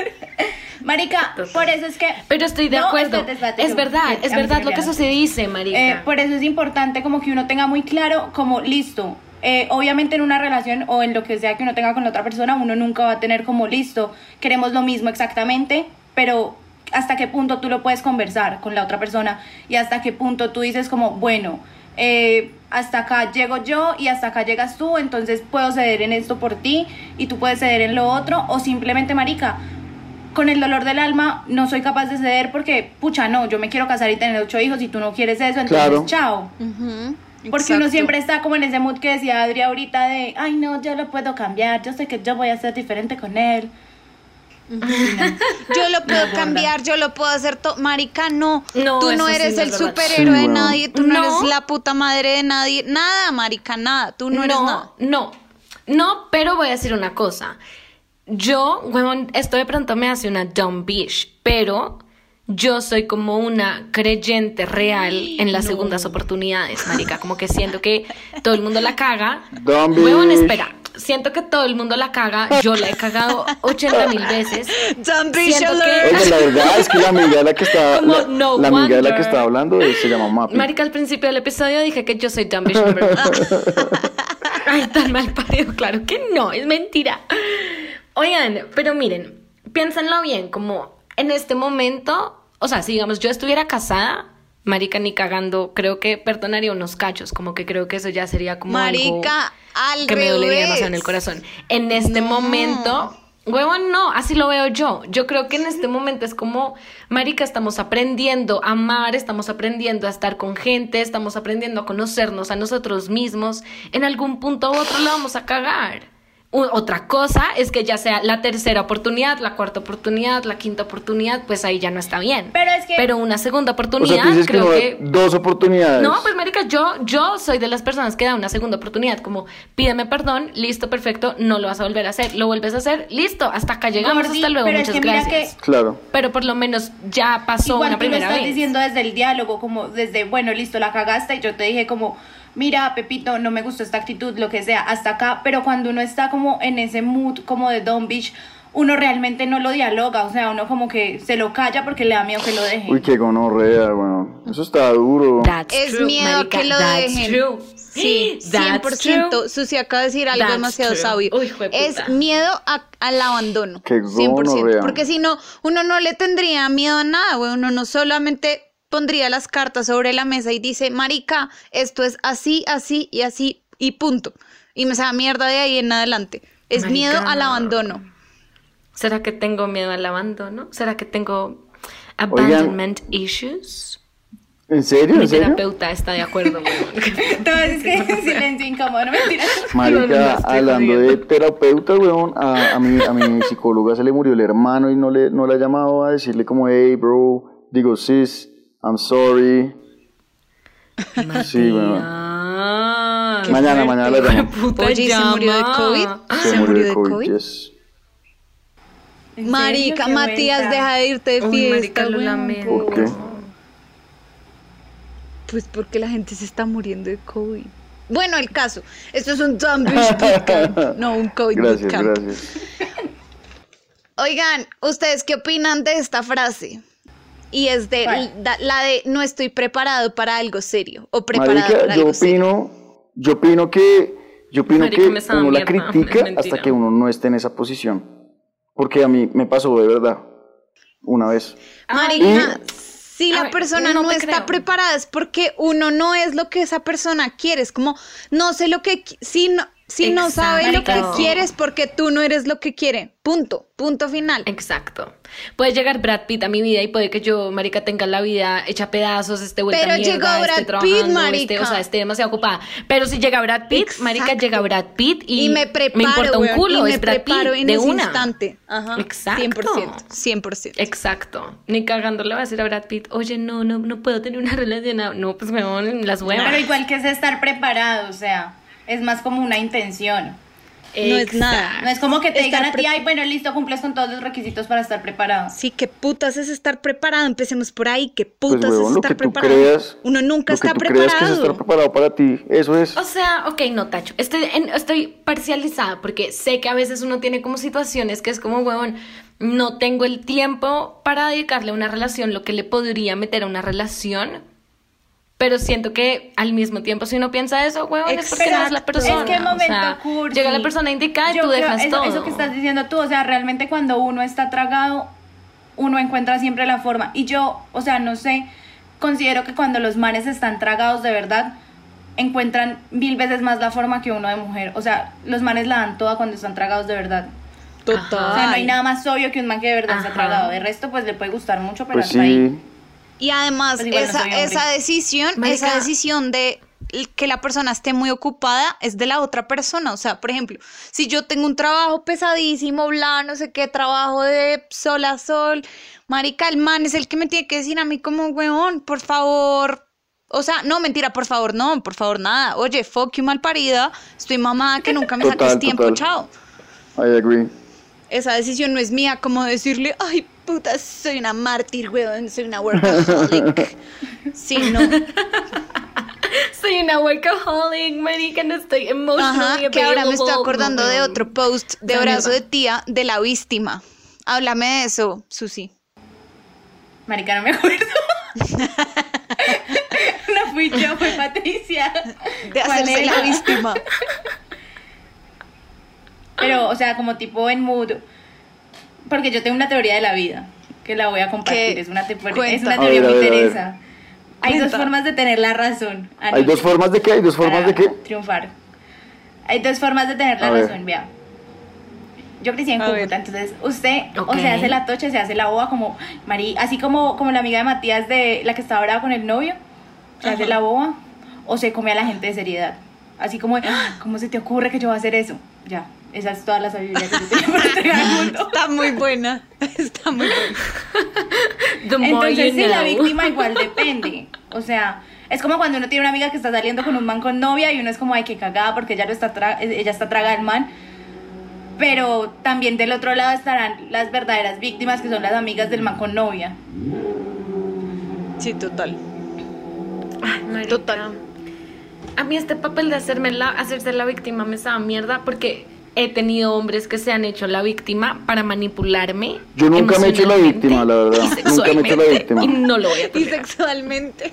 Speaker 5: Marica, por eso es que...
Speaker 4: Pero estoy de
Speaker 5: No,
Speaker 4: acuerdo.
Speaker 5: espérate, espérate,
Speaker 4: es verdad, es verdad lo que eso se dice, marica.
Speaker 5: Eh, por eso es importante como que uno tenga muy claro, como listo. eh, obviamente en una relación o en lo que sea que uno tenga con la otra persona, uno nunca va a tener como listo, queremos lo mismo exactamente, pero hasta qué punto tú lo puedes conversar con la otra persona y hasta qué punto tú dices como, bueno, eh, hasta acá llego yo y hasta acá llegas tú, entonces puedo ceder en esto por ti y tú puedes ceder en lo otro, o simplemente, marica, con el dolor del alma no soy capaz de ceder porque, pucha, no, yo me quiero casar y tener ocho hijos y tú no quieres eso, entonces
Speaker 3: Claro.
Speaker 5: chao.
Speaker 2: Ujú,
Speaker 5: Porque uno siempre está como en ese mood que decía Adri ahorita de, ay no, yo lo puedo cambiar, yo sé que yo voy a ser diferente con él.
Speaker 2: Yo lo puedo cambiar, yo lo puedo hacer todo. Marica, no.
Speaker 4: No,
Speaker 2: tú no
Speaker 4: sí
Speaker 2: eres el superhéroe
Speaker 3: Sí,
Speaker 2: de nadie, tú no,
Speaker 4: No.
Speaker 2: eres la puta madre de nadie. Nada, marica, nada. Tú no, eres nada.
Speaker 4: No, no, pero voy a decir una cosa. Yo, huevón, esto de pronto me hace una dumb bitch, pero yo soy como una creyente real en las segundas oportunidades, marica. Como que siento que todo el mundo la caga.
Speaker 3: Dumb
Speaker 4: Huevón, espera. Siento que todo el mundo la caga. Yo la he cagado 80 mil veces.
Speaker 2: Dumb bitch
Speaker 4: Siento
Speaker 2: alert.
Speaker 3: Oye, la verdad es que la amiga de la que estaba,
Speaker 4: Como
Speaker 3: la,
Speaker 4: no
Speaker 3: la amiga de la que estaba hablando eh, se llama Mapi.
Speaker 4: Marica, al principio del episodio dije que yo soy dumb bitch number. Ay, tan mal parido, claro que no, es mentira. Oigan, pero miren, piénsenlo bien, como en este momento, o sea, si digamos yo estuviera casada, marica ni cagando, creo que perdonaría unos cachos, como que creo que eso ya sería como algo
Speaker 2: Marica, al
Speaker 4: que me dolería demasiado en el corazón. En este
Speaker 2: No.
Speaker 4: momento, huevón, no, así lo veo yo. Yo creo que en este momento es como, marica, estamos aprendiendo a amar, estamos aprendiendo a estar con gente, estamos aprendiendo a conocernos a nosotros mismos. En algún punto u otro lo vamos a cagar. Otra cosa es que ya sea la tercera oportunidad, la cuarta oportunidad, la quinta oportunidad, pues ahí ya no está bien.
Speaker 5: Pero es que-
Speaker 4: Pero una segunda
Speaker 3: O
Speaker 4: oportunidad,
Speaker 3: sea, tú dices que
Speaker 4: creo
Speaker 3: no,
Speaker 4: que...
Speaker 3: dos oportunidades.
Speaker 4: No, pues marica, yo, yo soy de las personas que da una segunda oportunidad, como pídeme perdón, listo, perfecto, no lo vas a volver a hacer, lo vuelves a hacer, listo, hasta acá llegamos, hasta luego,
Speaker 5: pero es
Speaker 4: muchas
Speaker 5: que
Speaker 4: gracias.
Speaker 5: que-
Speaker 3: Claro.
Speaker 4: Pero por lo menos ya pasó
Speaker 5: Igual
Speaker 4: una
Speaker 5: tú lo
Speaker 4: primera
Speaker 5: estás
Speaker 4: vez.
Speaker 5: diciendo desde el diálogo, como desde, bueno, listo, la cagaste y yo te dije como, mira, Pepito, no me gustó esta actitud, lo que sea, hasta acá, pero cuando uno está como en ese mood como de Don Beach, uno realmente no lo dialoga, o sea, uno como que se lo calla porque le da miedo que lo dejen.
Speaker 3: Uy, qué gonorrea, bueno. Eso está duro.
Speaker 4: That's
Speaker 2: Es
Speaker 4: true,
Speaker 2: miedo a
Speaker 4: marica,
Speaker 2: que lo
Speaker 4: that's
Speaker 2: dejen.
Speaker 4: true.
Speaker 2: Sí,
Speaker 4: That's
Speaker 2: 100%.
Speaker 4: true.
Speaker 2: Susi acaba de decir algo
Speaker 4: That's
Speaker 2: demasiado
Speaker 4: true.
Speaker 2: sabio.
Speaker 4: Uy,
Speaker 2: es miedo a- al abandono.
Speaker 3: Qué
Speaker 2: 100%.
Speaker 3: gonorrea.
Speaker 2: Porque si no, uno no le tendría miedo a nada, güey. Uno no solamente pondría las cartas sobre la mesa y dice, marica, esto es así, así y así y punto. Y me da mierda de ahí en adelante. Es
Speaker 4: Marica.
Speaker 2: miedo al abandono.
Speaker 4: ¿Será que tengo miedo al abandono? ¿Será que tengo abandonment issues?
Speaker 3: ¿En serio?
Speaker 4: Mi
Speaker 3: ¿En serio?
Speaker 4: terapeuta está de acuerdo, weón.
Speaker 5: Todo es que en silencio incómodo, no mentiras.
Speaker 4: No, no, no,
Speaker 3: Marica, hablando de terapeuta, weón, a, a, mi, a mi psicóloga se le murió el hermano y no le, no le ha llamado a decirle como, hey, bro, digo, sis, I'm sorry. Sí, weón.
Speaker 4: Ah,
Speaker 3: Mañana,
Speaker 4: qué
Speaker 3: mañana
Speaker 4: fuerte,
Speaker 3: llamo.
Speaker 4: puta
Speaker 2: Oye, ¿y se murió de. COVID?
Speaker 3: Se, murió de COVID.
Speaker 2: Marica, Matías, deja de irte de
Speaker 4: Uy,
Speaker 2: fiesta.
Speaker 4: marica, lo
Speaker 2: weón.
Speaker 4: lamento.
Speaker 3: ¿Por qué?
Speaker 2: Pues porque la gente se está muriendo de COVID. Bueno, el caso. Esto es un zombie bootcamp, no un COVID
Speaker 3: Gracias,
Speaker 2: bootcamp.
Speaker 3: gracias.
Speaker 2: Oigan, ¿ustedes qué opinan de esta frase? Y es de da- la de no estoy preparado para algo serio o preparada
Speaker 3: Marica,
Speaker 2: para
Speaker 3: yo
Speaker 2: algo serio.
Speaker 3: opino, yo opino que, yo opino
Speaker 4: Marica,
Speaker 3: que uno la
Speaker 4: mierda,
Speaker 3: critica
Speaker 4: es mentira.
Speaker 3: hasta que uno no esté en esa posición. Porque a mí me pasó de verdad, una vez.
Speaker 2: Marica,
Speaker 3: Y-
Speaker 2: si la
Speaker 4: ver,
Speaker 2: persona
Speaker 4: no
Speaker 2: no, está
Speaker 4: creo.
Speaker 2: preparada es porque uno no es lo que esa persona quiere. Es como, no sé lo que... Si no, si no sabe lo que
Speaker 4: Exacto.
Speaker 2: quiere es porque tú no eres lo que quiere. Punto. Punto final.
Speaker 4: Exacto. Puede llegar Brad Pitt a mi vida y puede que yo, marica, tenga la vida hecha pedazos, esté vuelta
Speaker 2: Pero
Speaker 4: mierda,
Speaker 2: llegó
Speaker 4: esté
Speaker 2: Pitt,
Speaker 4: trabajando,
Speaker 2: marica.
Speaker 4: esté, o sea, esté demasiado ocupada. Pero si llega Brad Pitt, marica, llega Brad Pitt y,
Speaker 2: Y, me preparo,
Speaker 4: me importa un culo,
Speaker 2: y me
Speaker 4: es Brad
Speaker 2: preparo
Speaker 4: Pitt
Speaker 2: en
Speaker 4: de
Speaker 2: ese
Speaker 4: una.
Speaker 2: instante. Ajá.
Speaker 4: Exacto.
Speaker 2: 100%. 100%.
Speaker 4: Exacto. Ni cagando le va a decir a Brad Pitt, oye, no, no, no puedo tener una relación. No, pues me van las huevas.
Speaker 5: Pero igual que es estar preparado, o sea, es más como una intención.
Speaker 2: No es nada.
Speaker 5: No es como que te
Speaker 2: Estar
Speaker 5: digan a ti, ay, bueno, listo, cumples con todos los requisitos para estar preparado.
Speaker 2: Sí, qué putas es estar preparado. Empecemos por ahí. Qué
Speaker 3: Pues,
Speaker 2: putas es estar preparado.
Speaker 3: creas.
Speaker 2: Uno nunca
Speaker 3: lo que
Speaker 2: está
Speaker 3: tú creas que es
Speaker 2: preparado.
Speaker 3: estar preparado para ti, eso es.
Speaker 4: O sea, ok, no, Tacho. Estoy, en- estoy parcializada porque sé que a veces uno tiene como situaciones que es como, huevón, no tengo el tiempo para dedicarle a una relación lo que le podría meter a una relación. Pero siento que al mismo tiempo, si uno piensa eso, huevón, es porque no es la persona.
Speaker 5: Es que
Speaker 4: o
Speaker 5: momento
Speaker 4: sea,
Speaker 5: cursi.
Speaker 4: Llega la persona indicada y
Speaker 5: Yo
Speaker 4: tú
Speaker 5: creo-
Speaker 4: dejas
Speaker 5: eso,
Speaker 4: todo.
Speaker 5: Eso que estás diciendo tú, o sea, realmente cuando uno está tragado, uno encuentra siempre la forma. Y yo, o sea, no sé, considero que cuando los manes están tragados de verdad, encuentran mil veces más la forma que uno de mujer. O sea, los manes la dan toda cuando están tragados de verdad.
Speaker 2: Total.
Speaker 5: O sea, no hay nada más obvio que un man que de verdad está
Speaker 4: Ajá.
Speaker 5: tragado. De resto, pues le puede gustar mucho, pero
Speaker 3: Pues
Speaker 5: hasta ahí.
Speaker 2: Y además,
Speaker 5: Pues no
Speaker 2: esa, esa decisión,
Speaker 4: Marica.
Speaker 2: esa decisión de que la persona esté muy ocupada es de la otra persona. O sea, por ejemplo, si yo tengo un trabajo pesadísimo, bla, no sé qué, trabajo de sol a sol, marica, el man es el que me tiene que decir a mí como, weón, por favor. O sea, no, mentira, por favor, no, por favor, nada. Oye, fuck you, mal parida. Estoy mamada que nunca me
Speaker 3: Total,
Speaker 2: saques tiempo,
Speaker 3: total.
Speaker 2: chao.
Speaker 3: I agree.
Speaker 2: Esa decisión no es mía, como decirle, ay, puta, soy una mártir, weón, soy una workaholic. Sí, no.
Speaker 4: Soy una workaholic, marica, no estoy emotionally
Speaker 2: Ajá, que ahora me estoy acordando de otro post de
Speaker 4: Esa
Speaker 2: brazo de
Speaker 4: mierda.
Speaker 2: tía de la víctima. Háblame de eso, Susi.
Speaker 5: Marica, no me acuerdo. no fui yo, fue Patricia.
Speaker 2: De
Speaker 5: ¿Cuál
Speaker 2: hacerse la víctima.
Speaker 5: Pero, o sea, como tipo en mood. Porque yo tengo una teoría de la vida que la voy a compartir.
Speaker 2: ¿Qué?
Speaker 5: Es una, te- es una teoría muy. Hay dos formas de tener la razón.
Speaker 3: ¿Hay dos formas de qué? ¿Hay dos formas
Speaker 5: para
Speaker 3: de qué?
Speaker 5: Triunfar. Hay dos formas de tener la
Speaker 3: A ver.
Speaker 5: razón, vea. Yo crecí en
Speaker 2: A
Speaker 5: Cúcuta,
Speaker 2: ver.
Speaker 5: entonces usted o se hace la tocha, se hace la boba como Mari, así como, como la amiga de Matías de la que estaba brava con el novio, se hace la boba o se come a la gente de seriedad. Así como, "Ah, ¿cómo se te ocurre que yo voy a hacer eso? Ya. Esa es toda la sabiduría que yo tengo para entregar al mundo.
Speaker 2: Está muy buena. Está muy buena.
Speaker 4: The more
Speaker 5: Entonces,
Speaker 4: you
Speaker 5: sí, la víctima igual depende. O sea, es como cuando uno tiene una amiga que está saliendo con un man con novia y uno es como, ay, qué cagada porque ella, lo está tra- ella está traga al man. Pero también del otro lado estarán las verdaderas víctimas que son las amigas del man con novia.
Speaker 2: Sí, total.
Speaker 4: Ay, marica.
Speaker 2: Total.
Speaker 4: A mí este papel de hacerme la, hacerse la víctima me sabe mierda porque he tenido hombres que se han hecho la víctima para manipularme.
Speaker 3: Yo nunca me he hecho la víctima, la verdad.
Speaker 4: y
Speaker 3: Nunca me he hecho la víctima.
Speaker 4: Y no lo voy a
Speaker 2: Y
Speaker 4: tolerar.
Speaker 2: sexualmente.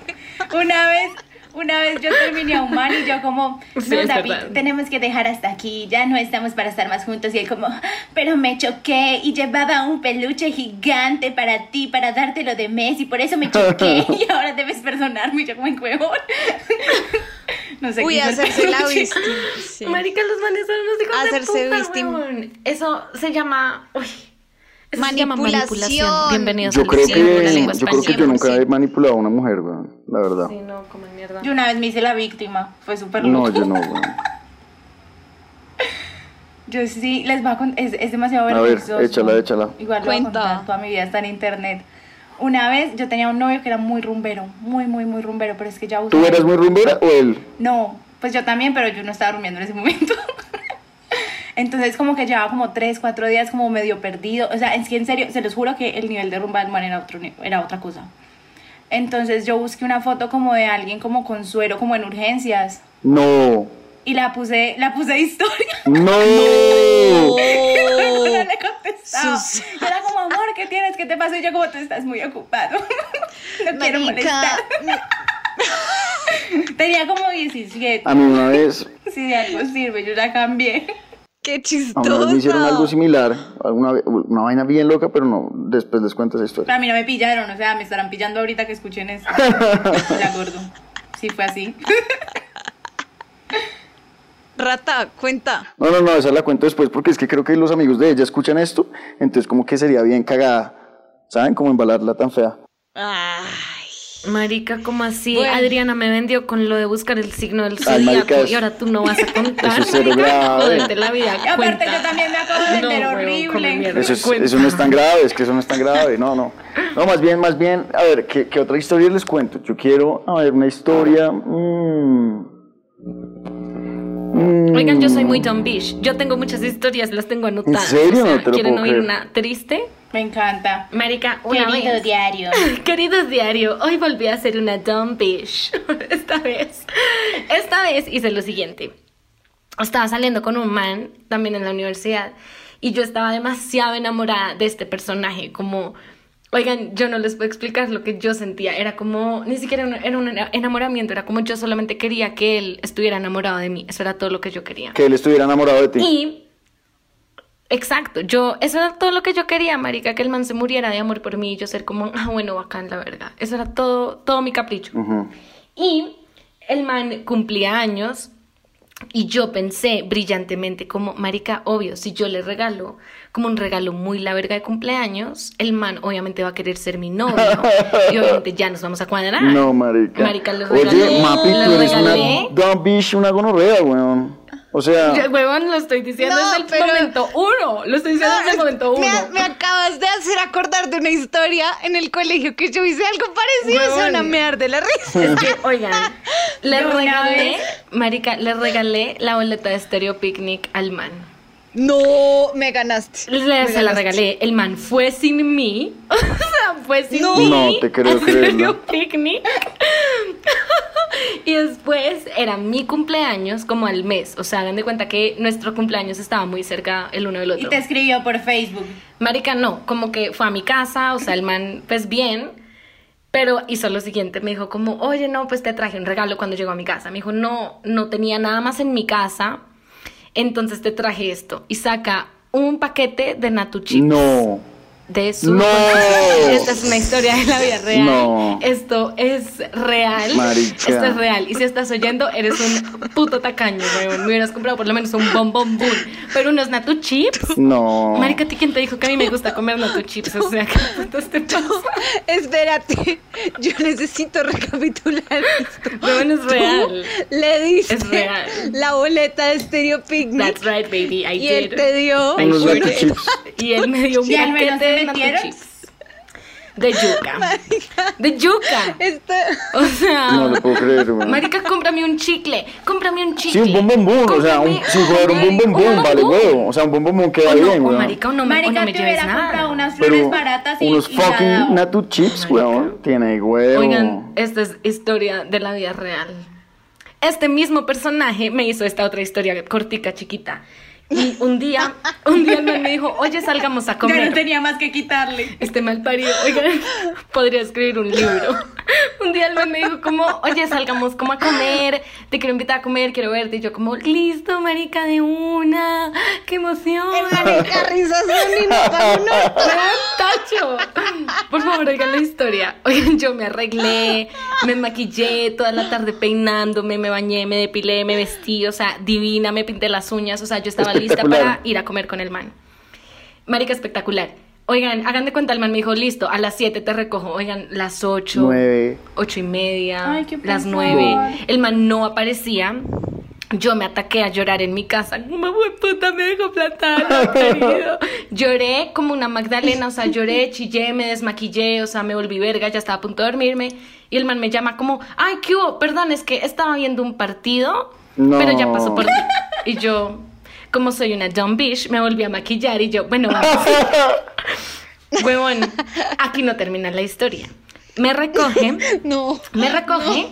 Speaker 5: Una vez, una vez yo terminé a un man y yo como,
Speaker 4: Sí,
Speaker 5: no, David,
Speaker 4: verdad.
Speaker 5: tenemos que dejar hasta aquí, ya no estamos para estar más juntos. Y él como, pero me choqué y llevaba un peluche gigante para ti, para dártelo de mes y por eso me choqué y ahora debes perdonarme. Y yo como, en huevón. no sé
Speaker 2: Uy, hacerse la víctima. Sí.
Speaker 4: Marica, los manes son unos hijos
Speaker 2: Hacerse
Speaker 4: de puta. Eso se llama... Uy, eso se llama
Speaker 2: Manipulación.
Speaker 4: manipulación. Bienvenidos
Speaker 3: Yo
Speaker 4: al
Speaker 3: creo
Speaker 4: Diccionario de la
Speaker 3: que,
Speaker 4: Lengua
Speaker 3: yo creo que yo nunca he manipulado a una mujer, weón, la verdad.
Speaker 4: Sí, no, como mierda.
Speaker 5: Yo una vez me hice la víctima, fue súper
Speaker 3: No, yo no, weón.
Speaker 5: Yo sí, les voy a contar, es, es demasiado
Speaker 3: A ver,
Speaker 5: vergonzoso.
Speaker 3: échala, échala.
Speaker 5: Igual lo voy a
Speaker 2: Cuenta.
Speaker 5: contar, toda mi vida está en internet. Una vez yo tenía un novio que era muy rumbero, muy, muy, muy rumbero, pero es que ya
Speaker 3: ¿Tú eras muy rumbera o él?
Speaker 5: No, pues yo también, pero yo no estaba durmiendo en ese momento. Entonces como que llevaba como tres, cuatro días como medio perdido. O sea, es que en serio, se los juro que el nivel de rumba del man era, otro, era otra cosa. Entonces yo busqué una foto como de alguien como con suero, como en urgencias.
Speaker 3: No.
Speaker 5: Y la puse, la puse de historia.
Speaker 3: No.
Speaker 2: Sus-
Speaker 5: Era como, amor, ¿qué tienes? ¿Qué te pasa? Y yo como, tú estás muy ocupado. no quiero molestar. Tenía como 17.
Speaker 3: A mí una vez,
Speaker 5: Si de algo sirve, yo ya cambié.
Speaker 2: Qué
Speaker 3: a
Speaker 2: chistoso.
Speaker 3: me hicieron algo similar, alguna una vaina bien loca, pero no, después les cuento esa historia.
Speaker 5: A mí no me pillaron, o sea, me estarán pillando ahorita que escuchen esto. Ya gordo. Sí, fue así.
Speaker 2: Rata, cuenta.
Speaker 3: No, no, no, esa la cuento después porque es que creo que los amigos de ella escuchan esto, entonces como que sería bien cagada, ¿saben? Como embalarla tan fea.
Speaker 2: Ay.
Speaker 4: Marica, ¿cómo así?
Speaker 2: Bueno.
Speaker 4: Adriana me vendió con lo de buscar el signo del
Speaker 3: Ay, marica,
Speaker 4: zodiaco y ahora tú no vas a contar.
Speaker 3: Eso es cero grave.
Speaker 4: La vida.
Speaker 5: Y aparte,
Speaker 4: cuenta.
Speaker 5: yo también me acabo de
Speaker 4: No, come
Speaker 5: horrible.
Speaker 3: Eso, es-
Speaker 4: Cuenta.
Speaker 3: eso no es tan grave, es que eso no es tan grave, no, no. No, más bien, más bien, a ver, ¿qué, qué otra historia les cuento? Yo quiero, a ver, una historia... mm, mm,
Speaker 4: Oigan, yo soy muy Tom Bish. Yo tengo muchas historias, las tengo anotadas.
Speaker 3: serio?
Speaker 4: O sea,
Speaker 3: No te lo
Speaker 4: ¿Quieren
Speaker 3: puedo
Speaker 4: oír
Speaker 3: creer.
Speaker 4: una triste?
Speaker 5: Me encanta.
Speaker 4: Marica, una
Speaker 5: Querido
Speaker 4: vez.
Speaker 5: diario.
Speaker 4: Queridos diario, hoy volví a hacer una dumb bitch. Esta vez. Esta vez hice lo siguiente. Estaba saliendo con un man, también en la universidad, y yo estaba demasiado enamorada de este personaje, como... Oigan, yo no les puedo explicar lo que yo sentía. Era como, ni siquiera un- era un enamoramiento, era como yo solamente quería que él estuviera enamorado de mí. Eso era todo lo que yo quería.
Speaker 3: Que él estuviera enamorado de ti.
Speaker 4: Y exacto, yo, eso era todo lo que yo quería, marica, que el man se muriera de amor por mí y yo ser como, ah, bueno, bacán, la verdad. Eso era todo, todo mi capricho.
Speaker 3: Ujú.
Speaker 4: Y el man cumplía años y yo pensé brillantemente como, marica, obvio, si yo le regalo como un regalo muy la verga de cumpleaños, el man obviamente va a querer ser mi novio y obviamente ya nos vamos a cuadrar.
Speaker 3: No, marica.
Speaker 4: Marica, le
Speaker 3: Oye,
Speaker 4: regalé,
Speaker 3: Mapi, tú eres una dumb bitch, una gonorrea, weón. O sea,
Speaker 4: Ya, huevón, lo estoy diciendo
Speaker 2: No,
Speaker 4: desde el
Speaker 2: pero-
Speaker 4: momento uno. Lo estoy diciendo desde el momento uno.
Speaker 2: Me, me acabas de hacer acordar de una historia en el colegio que yo hice algo parecido.
Speaker 4: Huevón.
Speaker 2: Se van a mear de la risa.
Speaker 4: Es que, oigan, le
Speaker 5: una
Speaker 4: regalé,
Speaker 5: vez-
Speaker 4: marica, le regalé la boleta de Stereo Picnic al man.
Speaker 2: No, me ganaste.
Speaker 4: Le-
Speaker 2: Me
Speaker 4: se la regalé. El man fue sin mí. O sea, fue sin
Speaker 2: No.
Speaker 4: mí.
Speaker 3: No te creo
Speaker 4: Stereo
Speaker 3: creerlo.
Speaker 4: Picnic. y después era mi cumpleaños como al mes. O sea, hagan de cuenta que nuestro cumpleaños estaba muy cerca el uno del
Speaker 5: Y
Speaker 4: otro.
Speaker 5: te escribió por Facebook.
Speaker 4: Marica, no, como que fue a mi casa, o sea, el man, pues bien, pero hizo lo siguiente, me dijo como, oye, no, pues te traje un regalo cuando llegó a mi casa. Me dijo, no, no tenía nada más en mi casa, entonces te traje esto. Y saca un paquete de Natu Chips.
Speaker 3: no.
Speaker 4: De su...
Speaker 6: No.
Speaker 4: Esta es una historia de la vida real.
Speaker 6: No.
Speaker 4: Esto es real.
Speaker 6: Marica.
Speaker 4: Esto es real. Y si estás oyendo, eres un puto tacaño, weón. Me hubieras comprado por lo menos un bombón boom. Pero unos natu chips.
Speaker 6: No.
Speaker 4: Marica, ¿a ti quién te dijo que a mí me gusta comer natu chips? O sea, ¿qué putas te pasa?
Speaker 2: Espérate, yo necesito recapitular esto.
Speaker 4: Weón, es real.
Speaker 2: Le diste
Speaker 4: Es real.
Speaker 2: la boleta de Stereo Picnic
Speaker 4: That's right, baby. I
Speaker 2: y él
Speaker 4: did.
Speaker 2: te dio
Speaker 6: Unos
Speaker 4: did.
Speaker 6: chips.
Speaker 4: Y él me dio un
Speaker 5: ¿Y al menos
Speaker 4: paquete
Speaker 5: se
Speaker 4: de yuca. De yuca.
Speaker 2: esto.
Speaker 4: O sea,
Speaker 6: No lo puedo creer, weón.
Speaker 4: marica, cómprame un chicle. Cómprame un
Speaker 6: Sí,
Speaker 4: chicle.
Speaker 6: un bom bom bom, o sea, un, si fuera un
Speaker 4: un
Speaker 6: vale
Speaker 4: bombón.
Speaker 6: huevo. O sea, un bom bom bom queda
Speaker 4: no,
Speaker 6: bien, weón.
Speaker 4: marica, no, o
Speaker 5: Marica,
Speaker 4: no me
Speaker 5: te hubiera comprado
Speaker 4: nada.
Speaker 5: unas flores
Speaker 6: Pero
Speaker 5: baratas y,
Speaker 6: unos
Speaker 5: y
Speaker 6: fucking natu chips, weón. Tiene huevo.
Speaker 4: Oigan, esta es historia de la vida real. Este mismo personaje me hizo esta otra historia cortica, chiquita. Y un día, un día el man me dijo, oye, salgamos a
Speaker 5: Ya
Speaker 4: comer.
Speaker 5: no tenía más que quitarle.
Speaker 4: Este mal parido, oigan, podría escribir un libro. Un día el man me dijo como, oye, salgamos como a comer, te quiero invitar a comer, quiero verte. Y yo como, listo, marica, de una, qué emoción.
Speaker 2: Marica, risas.
Speaker 4: Tacho. Por favor, oigan la historia. Oigan, yo me arreglé, me maquillé toda la tarde peinándome, me bañé, me depilé, me vestí, o sea, divina, me pinté las uñas, o sea, yo estaba lista para ir a comer con el man. Marica, espectacular. Oigan, hagan de cuenta, el man me dijo, listo, a las 7 te recojo. Oigan, las 8,
Speaker 6: Nueve.
Speaker 4: 8 y media,
Speaker 5: Ay, qué
Speaker 4: las
Speaker 5: pesar.
Speaker 4: 9. El man no aparecía. Yo me ataqué a llorar en mi casa. Como puta me dejó plantada, querido. Lloré como una Magdalena, o sea, lloré, chillé, me desmaquillé, o sea, me volví verga, ya estaba a punto de dormirme. Y el man me llama como, ay, ¿qué hubo? Perdón, es que estaba viendo un partido,
Speaker 6: No.
Speaker 4: pero ya pasó por ti. Y yo, como soy una dumb bitch, me volví a maquillar y yo, bueno, vamos. Huevón, aquí no termina la historia. Me recoge,
Speaker 2: No.
Speaker 4: me recoge.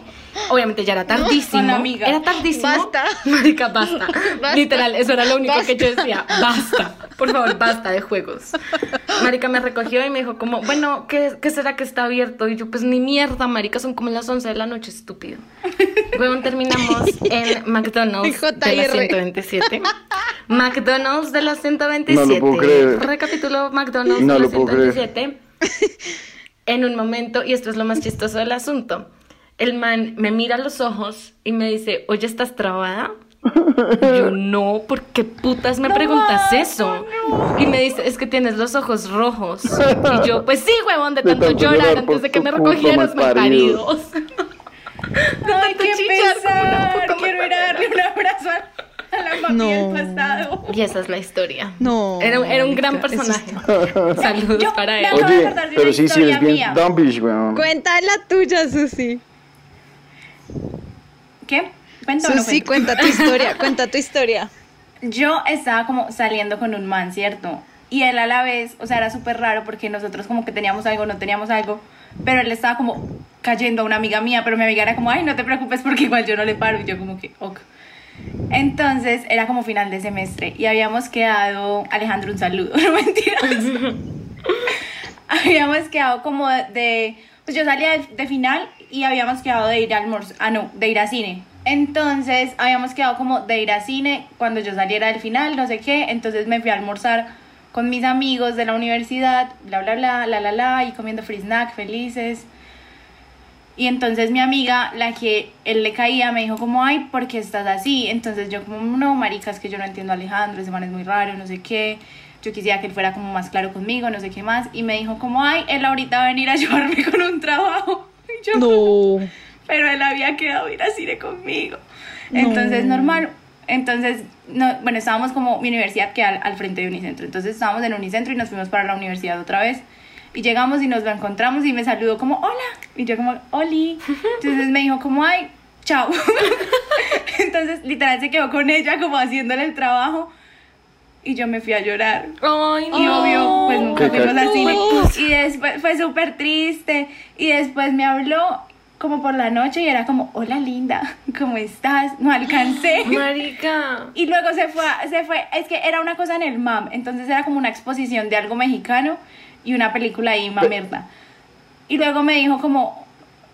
Speaker 4: Obviamente ya era tardísimo.
Speaker 5: Con la amiga.
Speaker 4: Era tardísimo.
Speaker 2: Basta.
Speaker 4: Marica, basta.
Speaker 2: Basta.
Speaker 4: Literal, eso era lo único
Speaker 2: Basta.
Speaker 4: que yo decía. Basta. Por favor, basta de juegos. Marica me recogió y me dijo como, bueno, ¿qué, qué será que está abierto? Y yo, pues ni mierda, marica, son como las 11 de la noche, estúpido. Luego terminamos en McDonald's de la
Speaker 2: JR.
Speaker 4: 127. McDonald's de la 127.
Speaker 6: No lo puedo creer.
Speaker 4: Recapitulo McDonald's
Speaker 6: No
Speaker 4: de la
Speaker 6: lo puedo creer.
Speaker 4: 127 en un momento, y esto es lo más chistoso del asunto, el man me mira a los ojos y me dice, oye, ¿estás trabada? Y yo, no, ¿por qué putas me preguntas eso? Y me dice, es que tienes los ojos rojos. Y yo, pues sí, huevón, de
Speaker 6: De
Speaker 4: tanto
Speaker 6: tanto
Speaker 4: llorar
Speaker 6: llorar
Speaker 4: antes de que me recogieras,
Speaker 6: malparido.
Speaker 4: malparidos.
Speaker 5: Ay, qué
Speaker 4: chillar como una
Speaker 5: pesar. Quiero ir a darle un abrazo a, la mami
Speaker 2: No.
Speaker 5: del pasado.
Speaker 4: Y esa es la historia.
Speaker 2: No,
Speaker 4: Era, era un gran personaje. Saludos
Speaker 5: Yo-
Speaker 4: para él.
Speaker 5: de
Speaker 6: Oye,
Speaker 5: de
Speaker 6: pero sí, sí, es bien
Speaker 5: mía.
Speaker 6: dumb bitch, weón.
Speaker 2: Cuenta la tuya, Susi.
Speaker 5: ¿Qué? Cuento o no cuento?
Speaker 2: cuenta tu historia, cuenta tu historia.
Speaker 5: Yo estaba como saliendo con un man, ¿cierto? Y él a la vez, o sea, era súper raro porque nosotros como que teníamos algo, no teníamos algo, pero él estaba como cayendo a una amiga mía, pero mi amiga era como, ay, no te preocupes porque igual yo no le paro, y yo como que, ok. Entonces era como final de semestre y habíamos quedado, Alejandro, un saludo, no mentiras. habíamos quedado como de, pues yo salía de, final y habíamos quedado de ir a ah no, de ir a cine. Entonces habíamos quedado como de ir a cine cuando yo saliera del final, no sé qué, entonces me fui a almorzar con mis amigos de la universidad, bla bla bla, la la la, y comiendo free snack, felices. Y entonces mi amiga, la que él le caía, me dijo como, ay, ¿por qué estás así? Entonces yo como, no, marica, es que yo no entiendo a Alejandro, ese man es muy raro, no sé qué. Yo quisiera que él fuera como más claro conmigo, no sé qué más. Y me dijo como, ay, él ahorita va a venir a ayudarme con un trabajo. Y yo,
Speaker 2: No.
Speaker 5: pero él había quedado ir a cine conmigo. Entonces, normal. Entonces, no, bueno, estábamos como, mi universidad queda al, al frente de Unicentro. Entonces estábamos en Unicentro y nos fuimos para la universidad otra vez. Y llegamos y nos lo encontramos y me saludó como, hola. Y yo como, oli. Entonces me dijo como, ay, chao. Entonces, literal, se quedó con ella como haciéndole el trabajo. Y yo me fui a llorar.
Speaker 4: Ay,
Speaker 5: Y
Speaker 4: no.
Speaker 5: obvio, pues nunca fuimos al cine. Y después fue súper triste. Y después me habló como por la noche y era como, hola linda, ¿cómo estás? No alcancé.
Speaker 4: Marica.
Speaker 5: Y luego se fue, se fue, es que era una cosa en el MAM, entonces era como una exposición de algo mexicano y una película ahí mamerda. Y luego me dijo como,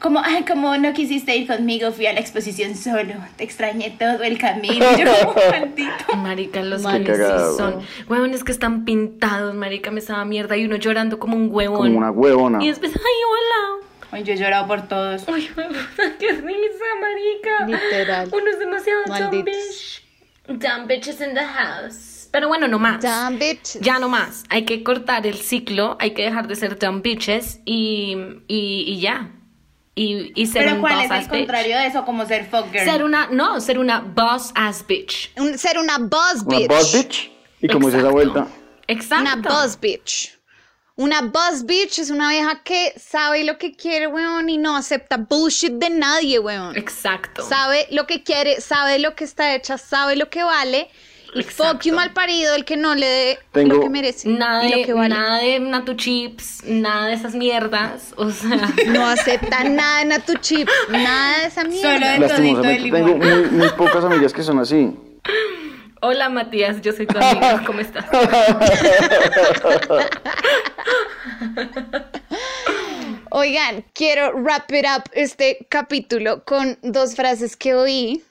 Speaker 5: como, ay, como no quisiste ir conmigo, fui a la exposición solo, te extrañé todo el camino. Yo como, maldito.
Speaker 4: Marica, los manes sí son. Huevones que están pintados, marica, me estaba mierda. Y uno llorando como un huevón.
Speaker 6: Como una huevona.
Speaker 4: Y después, ay, hola.
Speaker 5: Ay, yo he llorado por todos.
Speaker 4: Ay, qué risa, marica.
Speaker 2: Literal.
Speaker 4: Uno es demasiado dumb bitch. Dumb bitches in the house. Pero bueno, no más.
Speaker 2: Damn bitch.
Speaker 4: Ya no más. Hay que cortar el ciclo. Hay que dejar de ser dumb bitches. Y, y, y ya. Y, y ser
Speaker 5: Pero
Speaker 4: un
Speaker 5: ¿cuál
Speaker 4: boss
Speaker 5: es el
Speaker 4: ass bitch.
Speaker 5: contrario de eso? Como ser fuck girl.
Speaker 4: Ser una, no, ser una boss ass bitch.
Speaker 2: Un- ser una boss
Speaker 6: Una
Speaker 2: bitch.
Speaker 6: boss bitch. ¿Y cómo es esa
Speaker 4: Exacto.
Speaker 6: vuelta?
Speaker 4: Exacto.
Speaker 2: Una boss bitch. Una boss bitch es una vieja que sabe lo que quiere, weón, y no acepta bullshit de nadie, weón.
Speaker 4: Exacto.
Speaker 2: Sabe lo que quiere, sabe lo que está hecha, sabe lo que vale.
Speaker 4: Exacto.
Speaker 2: fuck you mal parido el que no le dé
Speaker 6: Tengo-
Speaker 2: lo que merece
Speaker 4: Nada
Speaker 2: y lo
Speaker 4: de,
Speaker 2: que vale.
Speaker 4: nada de Natu Chips, nada de esas mierdas. O sea,
Speaker 2: No acepta nada de Natu Chip, nada de esa mierda.
Speaker 5: Solo de
Speaker 6: Lastimosamente
Speaker 5: limón.
Speaker 6: tengo muy, muy pocas amigas que son así.
Speaker 4: hola Matías, yo soy tu amiga, ¿cómo estás?
Speaker 2: Oigan, quiero wrap it up este capítulo con dos frases que oí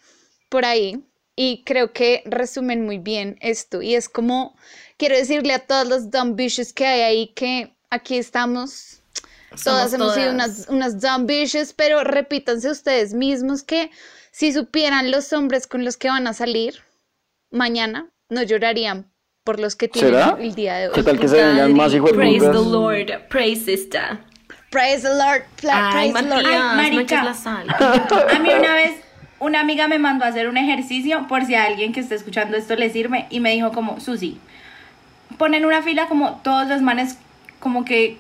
Speaker 2: por ahí y creo que resumen muy bien esto. Y es como, quiero decirle a todos los dumb bitches que hay ahí que aquí estamos. Todas
Speaker 4: Somos
Speaker 2: hemos sido
Speaker 4: todas.
Speaker 2: unas, unas dumb bitches, pero repítanse ustedes mismos que si supieran los hombres con los que van a salir mañana, no llorarían por los que tienen
Speaker 6: ¿Será?
Speaker 2: el día de hoy.
Speaker 6: ¿Qué tal que se vengan más hijos de
Speaker 4: Praise the? Lord, praise sister.
Speaker 2: Praise the Lord, pla-
Speaker 4: Ay,
Speaker 2: praise the Lord.
Speaker 4: Matías,
Speaker 5: Ay,
Speaker 4: no
Speaker 5: marica.
Speaker 4: eches la sal.
Speaker 5: A mí una vez una amiga me mandó a hacer un ejercicio por si a alguien que esté escuchando esto le sirve y me dijo como, Susi, pon en una fila como todos los manes como que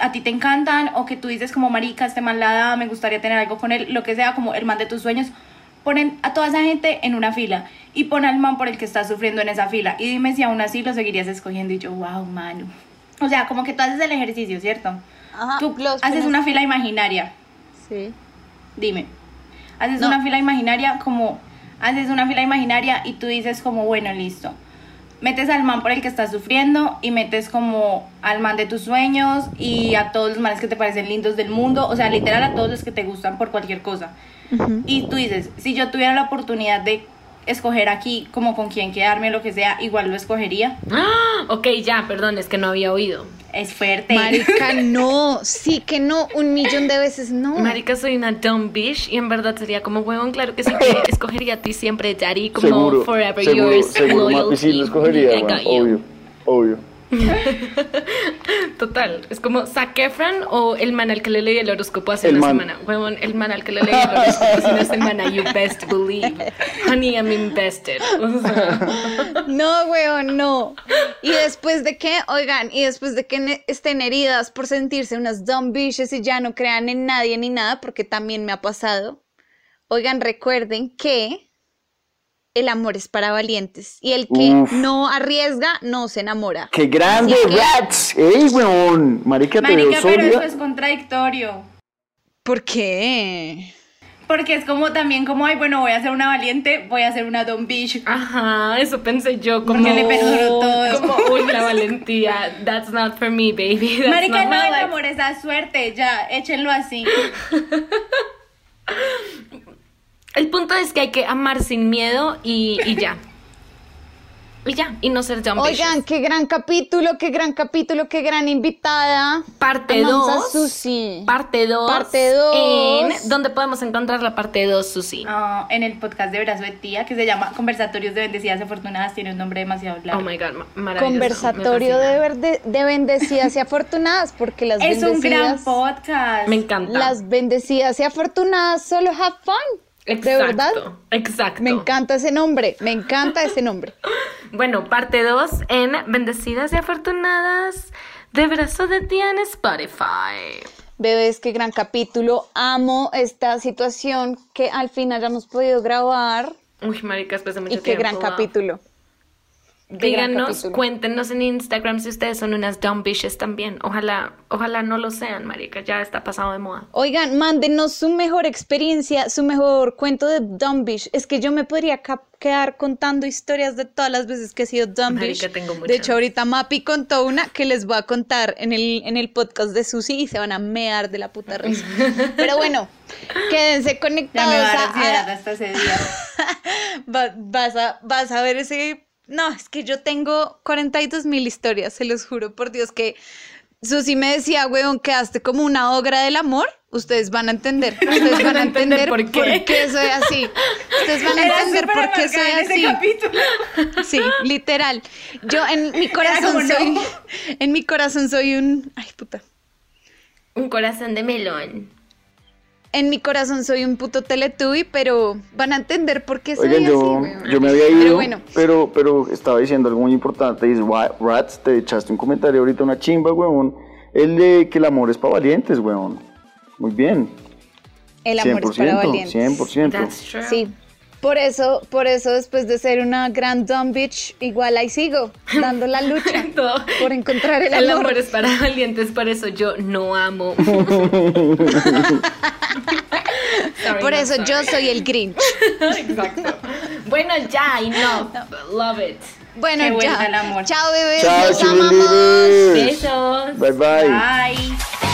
Speaker 5: a ti te encantan o que tú dices como marica, este man la me gustaría tener algo con él, lo que sea, como el man de tus sueños. Ponen a toda esa gente en una fila y pon al man por el que estás sufriendo en esa fila y dime si aún así lo seguirías escogiendo y yo, wow, mano. O sea, como que tú haces el ejercicio, ¿cierto?
Speaker 2: Ajá,
Speaker 5: Tú haces una fila imaginaria.
Speaker 2: Sí.
Speaker 5: Dime. Haces
Speaker 2: No.
Speaker 5: una fila imaginaria como haces una fila imaginaria y tú dices como bueno, listo. Metes al man por el que estás sufriendo y metes como al man de tus sueños y a todos los manes que te parecen lindos del mundo, o sea, literal a todos los que te gustan por cualquier cosa. Y tú dices, si yo tuviera la oportunidad de escoger aquí como con quién quedarme o lo que sea, igual lo escogería.
Speaker 4: Ah, ok, ya, perdón, es que no había oído.
Speaker 5: Es fuerte.
Speaker 2: Marica, no, sí que no, un millón de veces no.
Speaker 4: Marica, soy una dumb bitch y en verdad sería como huevón, claro que sí, te escogería a ti siempre, Daddy, como
Speaker 6: Seguro,
Speaker 4: forever
Speaker 6: seguro,
Speaker 4: yours,
Speaker 6: seguro,
Speaker 4: loyalty.
Speaker 6: Sí lo escogería,
Speaker 4: I
Speaker 6: weón,
Speaker 4: got you.
Speaker 6: obvio, obvio.
Speaker 4: Total, es como Zac Efron o el man al que le leí el horóscopo hace
Speaker 6: El
Speaker 4: una
Speaker 6: man.
Speaker 4: semana. Huevón, el man al que le leí el horóscopo hace una semana, you best believe. Honey, I'm invested. O sea,
Speaker 2: No, weón, no. Y después de que, oigan, y después de que estén heridas por sentirse unas dumb bitches y ya no crean en nadie ni nada, porque también me ha pasado. Oigan, recuerden que el amor es para valientes y el que
Speaker 6: Uf.
Speaker 2: no arriesga no se enamora.
Speaker 6: ¡Qué grande,
Speaker 2: que-
Speaker 6: Rats! ¡Ey, weón! Marica, te
Speaker 5: Marica, pero eso es contradictorio.
Speaker 2: ¿Por qué?
Speaker 5: Porque es como también como, ay, bueno, voy a ser una valiente, voy a ser una dumb bitch.
Speaker 4: Ajá, eso pensé yo como.
Speaker 5: Porque le perdono todo.
Speaker 4: Como, uy, la valentía. That's not for me, baby. That's
Speaker 5: Marica,
Speaker 4: not
Speaker 5: no, el amor es a suerte, ya, échenlo así.
Speaker 4: El punto es que hay que amar sin miedo y, y ya. Y ya, y no ser dumb
Speaker 2: Oigan, qué gran capítulo, qué gran capítulo, qué gran invitada.
Speaker 4: Parte
Speaker 2: Amansa
Speaker 4: 2.
Speaker 2: Susi.
Speaker 4: Parte 2.
Speaker 2: Parte dos.
Speaker 4: En ¿Dónde podemos encontrar la parte 2, Susi?
Speaker 5: Ah, en el podcast de Brazo de Tía, que se llama Conversatorios de Bendecidas y Afortunadas, tiene un nombre demasiado
Speaker 4: Oh
Speaker 5: largo.
Speaker 4: my god, ma- maravilloso.
Speaker 2: Conversatorio
Speaker 4: me
Speaker 2: de,
Speaker 4: fascina.
Speaker 2: verde- de bendecidas y afortunadas, porque las
Speaker 5: es un gran
Speaker 2: bendecidas,
Speaker 5: podcast.
Speaker 4: Me encanta.
Speaker 2: las bendecidas y afortunadas solo have fun.
Speaker 4: Exacto,
Speaker 2: De verdad,
Speaker 4: Exacto.
Speaker 2: me encanta ese nombre, me encanta ese nombre.
Speaker 4: Bueno, parte 2 en Bendecidas y Afortunadas de Brazo de Tía en Spotify.
Speaker 2: Bebés, qué gran capítulo. Amo esta situación que al fin hayamos podido grabar
Speaker 4: Uy, marica, después de mucho
Speaker 2: y qué gran
Speaker 4: wow.
Speaker 2: capítulo.
Speaker 4: Díganos, cuéntenos en Instagram si ustedes son unas dumb bitches también. Ojalá, ojalá no lo sean, marica, ya está pasado de moda.
Speaker 2: Oigan, mándenos su mejor experiencia, su mejor cuento de Dumbish. Es que yo me podría quedar contando historias de todas las veces que he sido Dumbish.
Speaker 4: Marica, tengo
Speaker 2: De
Speaker 4: muchas.
Speaker 2: hecho, ahorita Mapi contó una que les voy a contar en el, en el podcast de Susi y se van a mear de la puta risa. Pero bueno, quédense
Speaker 5: Ya
Speaker 2: conectados
Speaker 5: me va a
Speaker 2: a-
Speaker 5: hasta ese día.
Speaker 2: Va- vas, a, vas a ver ese... No, es que yo tengo 42 mil historias, se los juro por Dios que Susi me decía, weón, quedaste como una obra del amor. Ustedes van a entender, ustedes van a entender por qué, soy así. Ustedes van a
Speaker 5: Era
Speaker 2: entender por qué soy
Speaker 5: en ese
Speaker 2: así.
Speaker 5: capítulo.
Speaker 2: Sí, literal. Yo en mi corazón
Speaker 5: no.
Speaker 2: soy, en mi corazón soy un, ay puta.
Speaker 4: Un corazón de melón.
Speaker 2: En mi corazón soy un puto teletubby, pero van a entender por qué soy
Speaker 6: Oigan,
Speaker 2: así.
Speaker 6: yo,
Speaker 2: weón.
Speaker 6: yo me había
Speaker 2: Pero
Speaker 6: ido,
Speaker 2: bueno.
Speaker 6: pero, pero estaba diciendo algo muy importante. "Wa- Rats, te echaste un comentario ahorita, una chimba, weón. El de que el amor es para valientes, weón. Muy bien.
Speaker 2: El amor es para valientes.
Speaker 6: 100%.
Speaker 4: That's true.
Speaker 2: Sí. Por eso, por eso después de ser una gran dumb bitch, igual ahí sigo, dando la lucha
Speaker 4: Todo.
Speaker 2: por encontrar el,
Speaker 4: El
Speaker 2: amor.
Speaker 4: amor es para valientes, por eso yo no amo. Sorry,
Speaker 2: Por
Speaker 4: not
Speaker 2: eso yo soy el Grinch.
Speaker 4: Exacto. Bueno, ya, enough. Love it.
Speaker 2: Bueno,
Speaker 5: vuelva
Speaker 2: ya.
Speaker 5: el amor.
Speaker 2: Chao, bebés.
Speaker 6: Chao,
Speaker 2: los amamos.
Speaker 4: Besos.
Speaker 6: Bye, bye.
Speaker 5: Bye.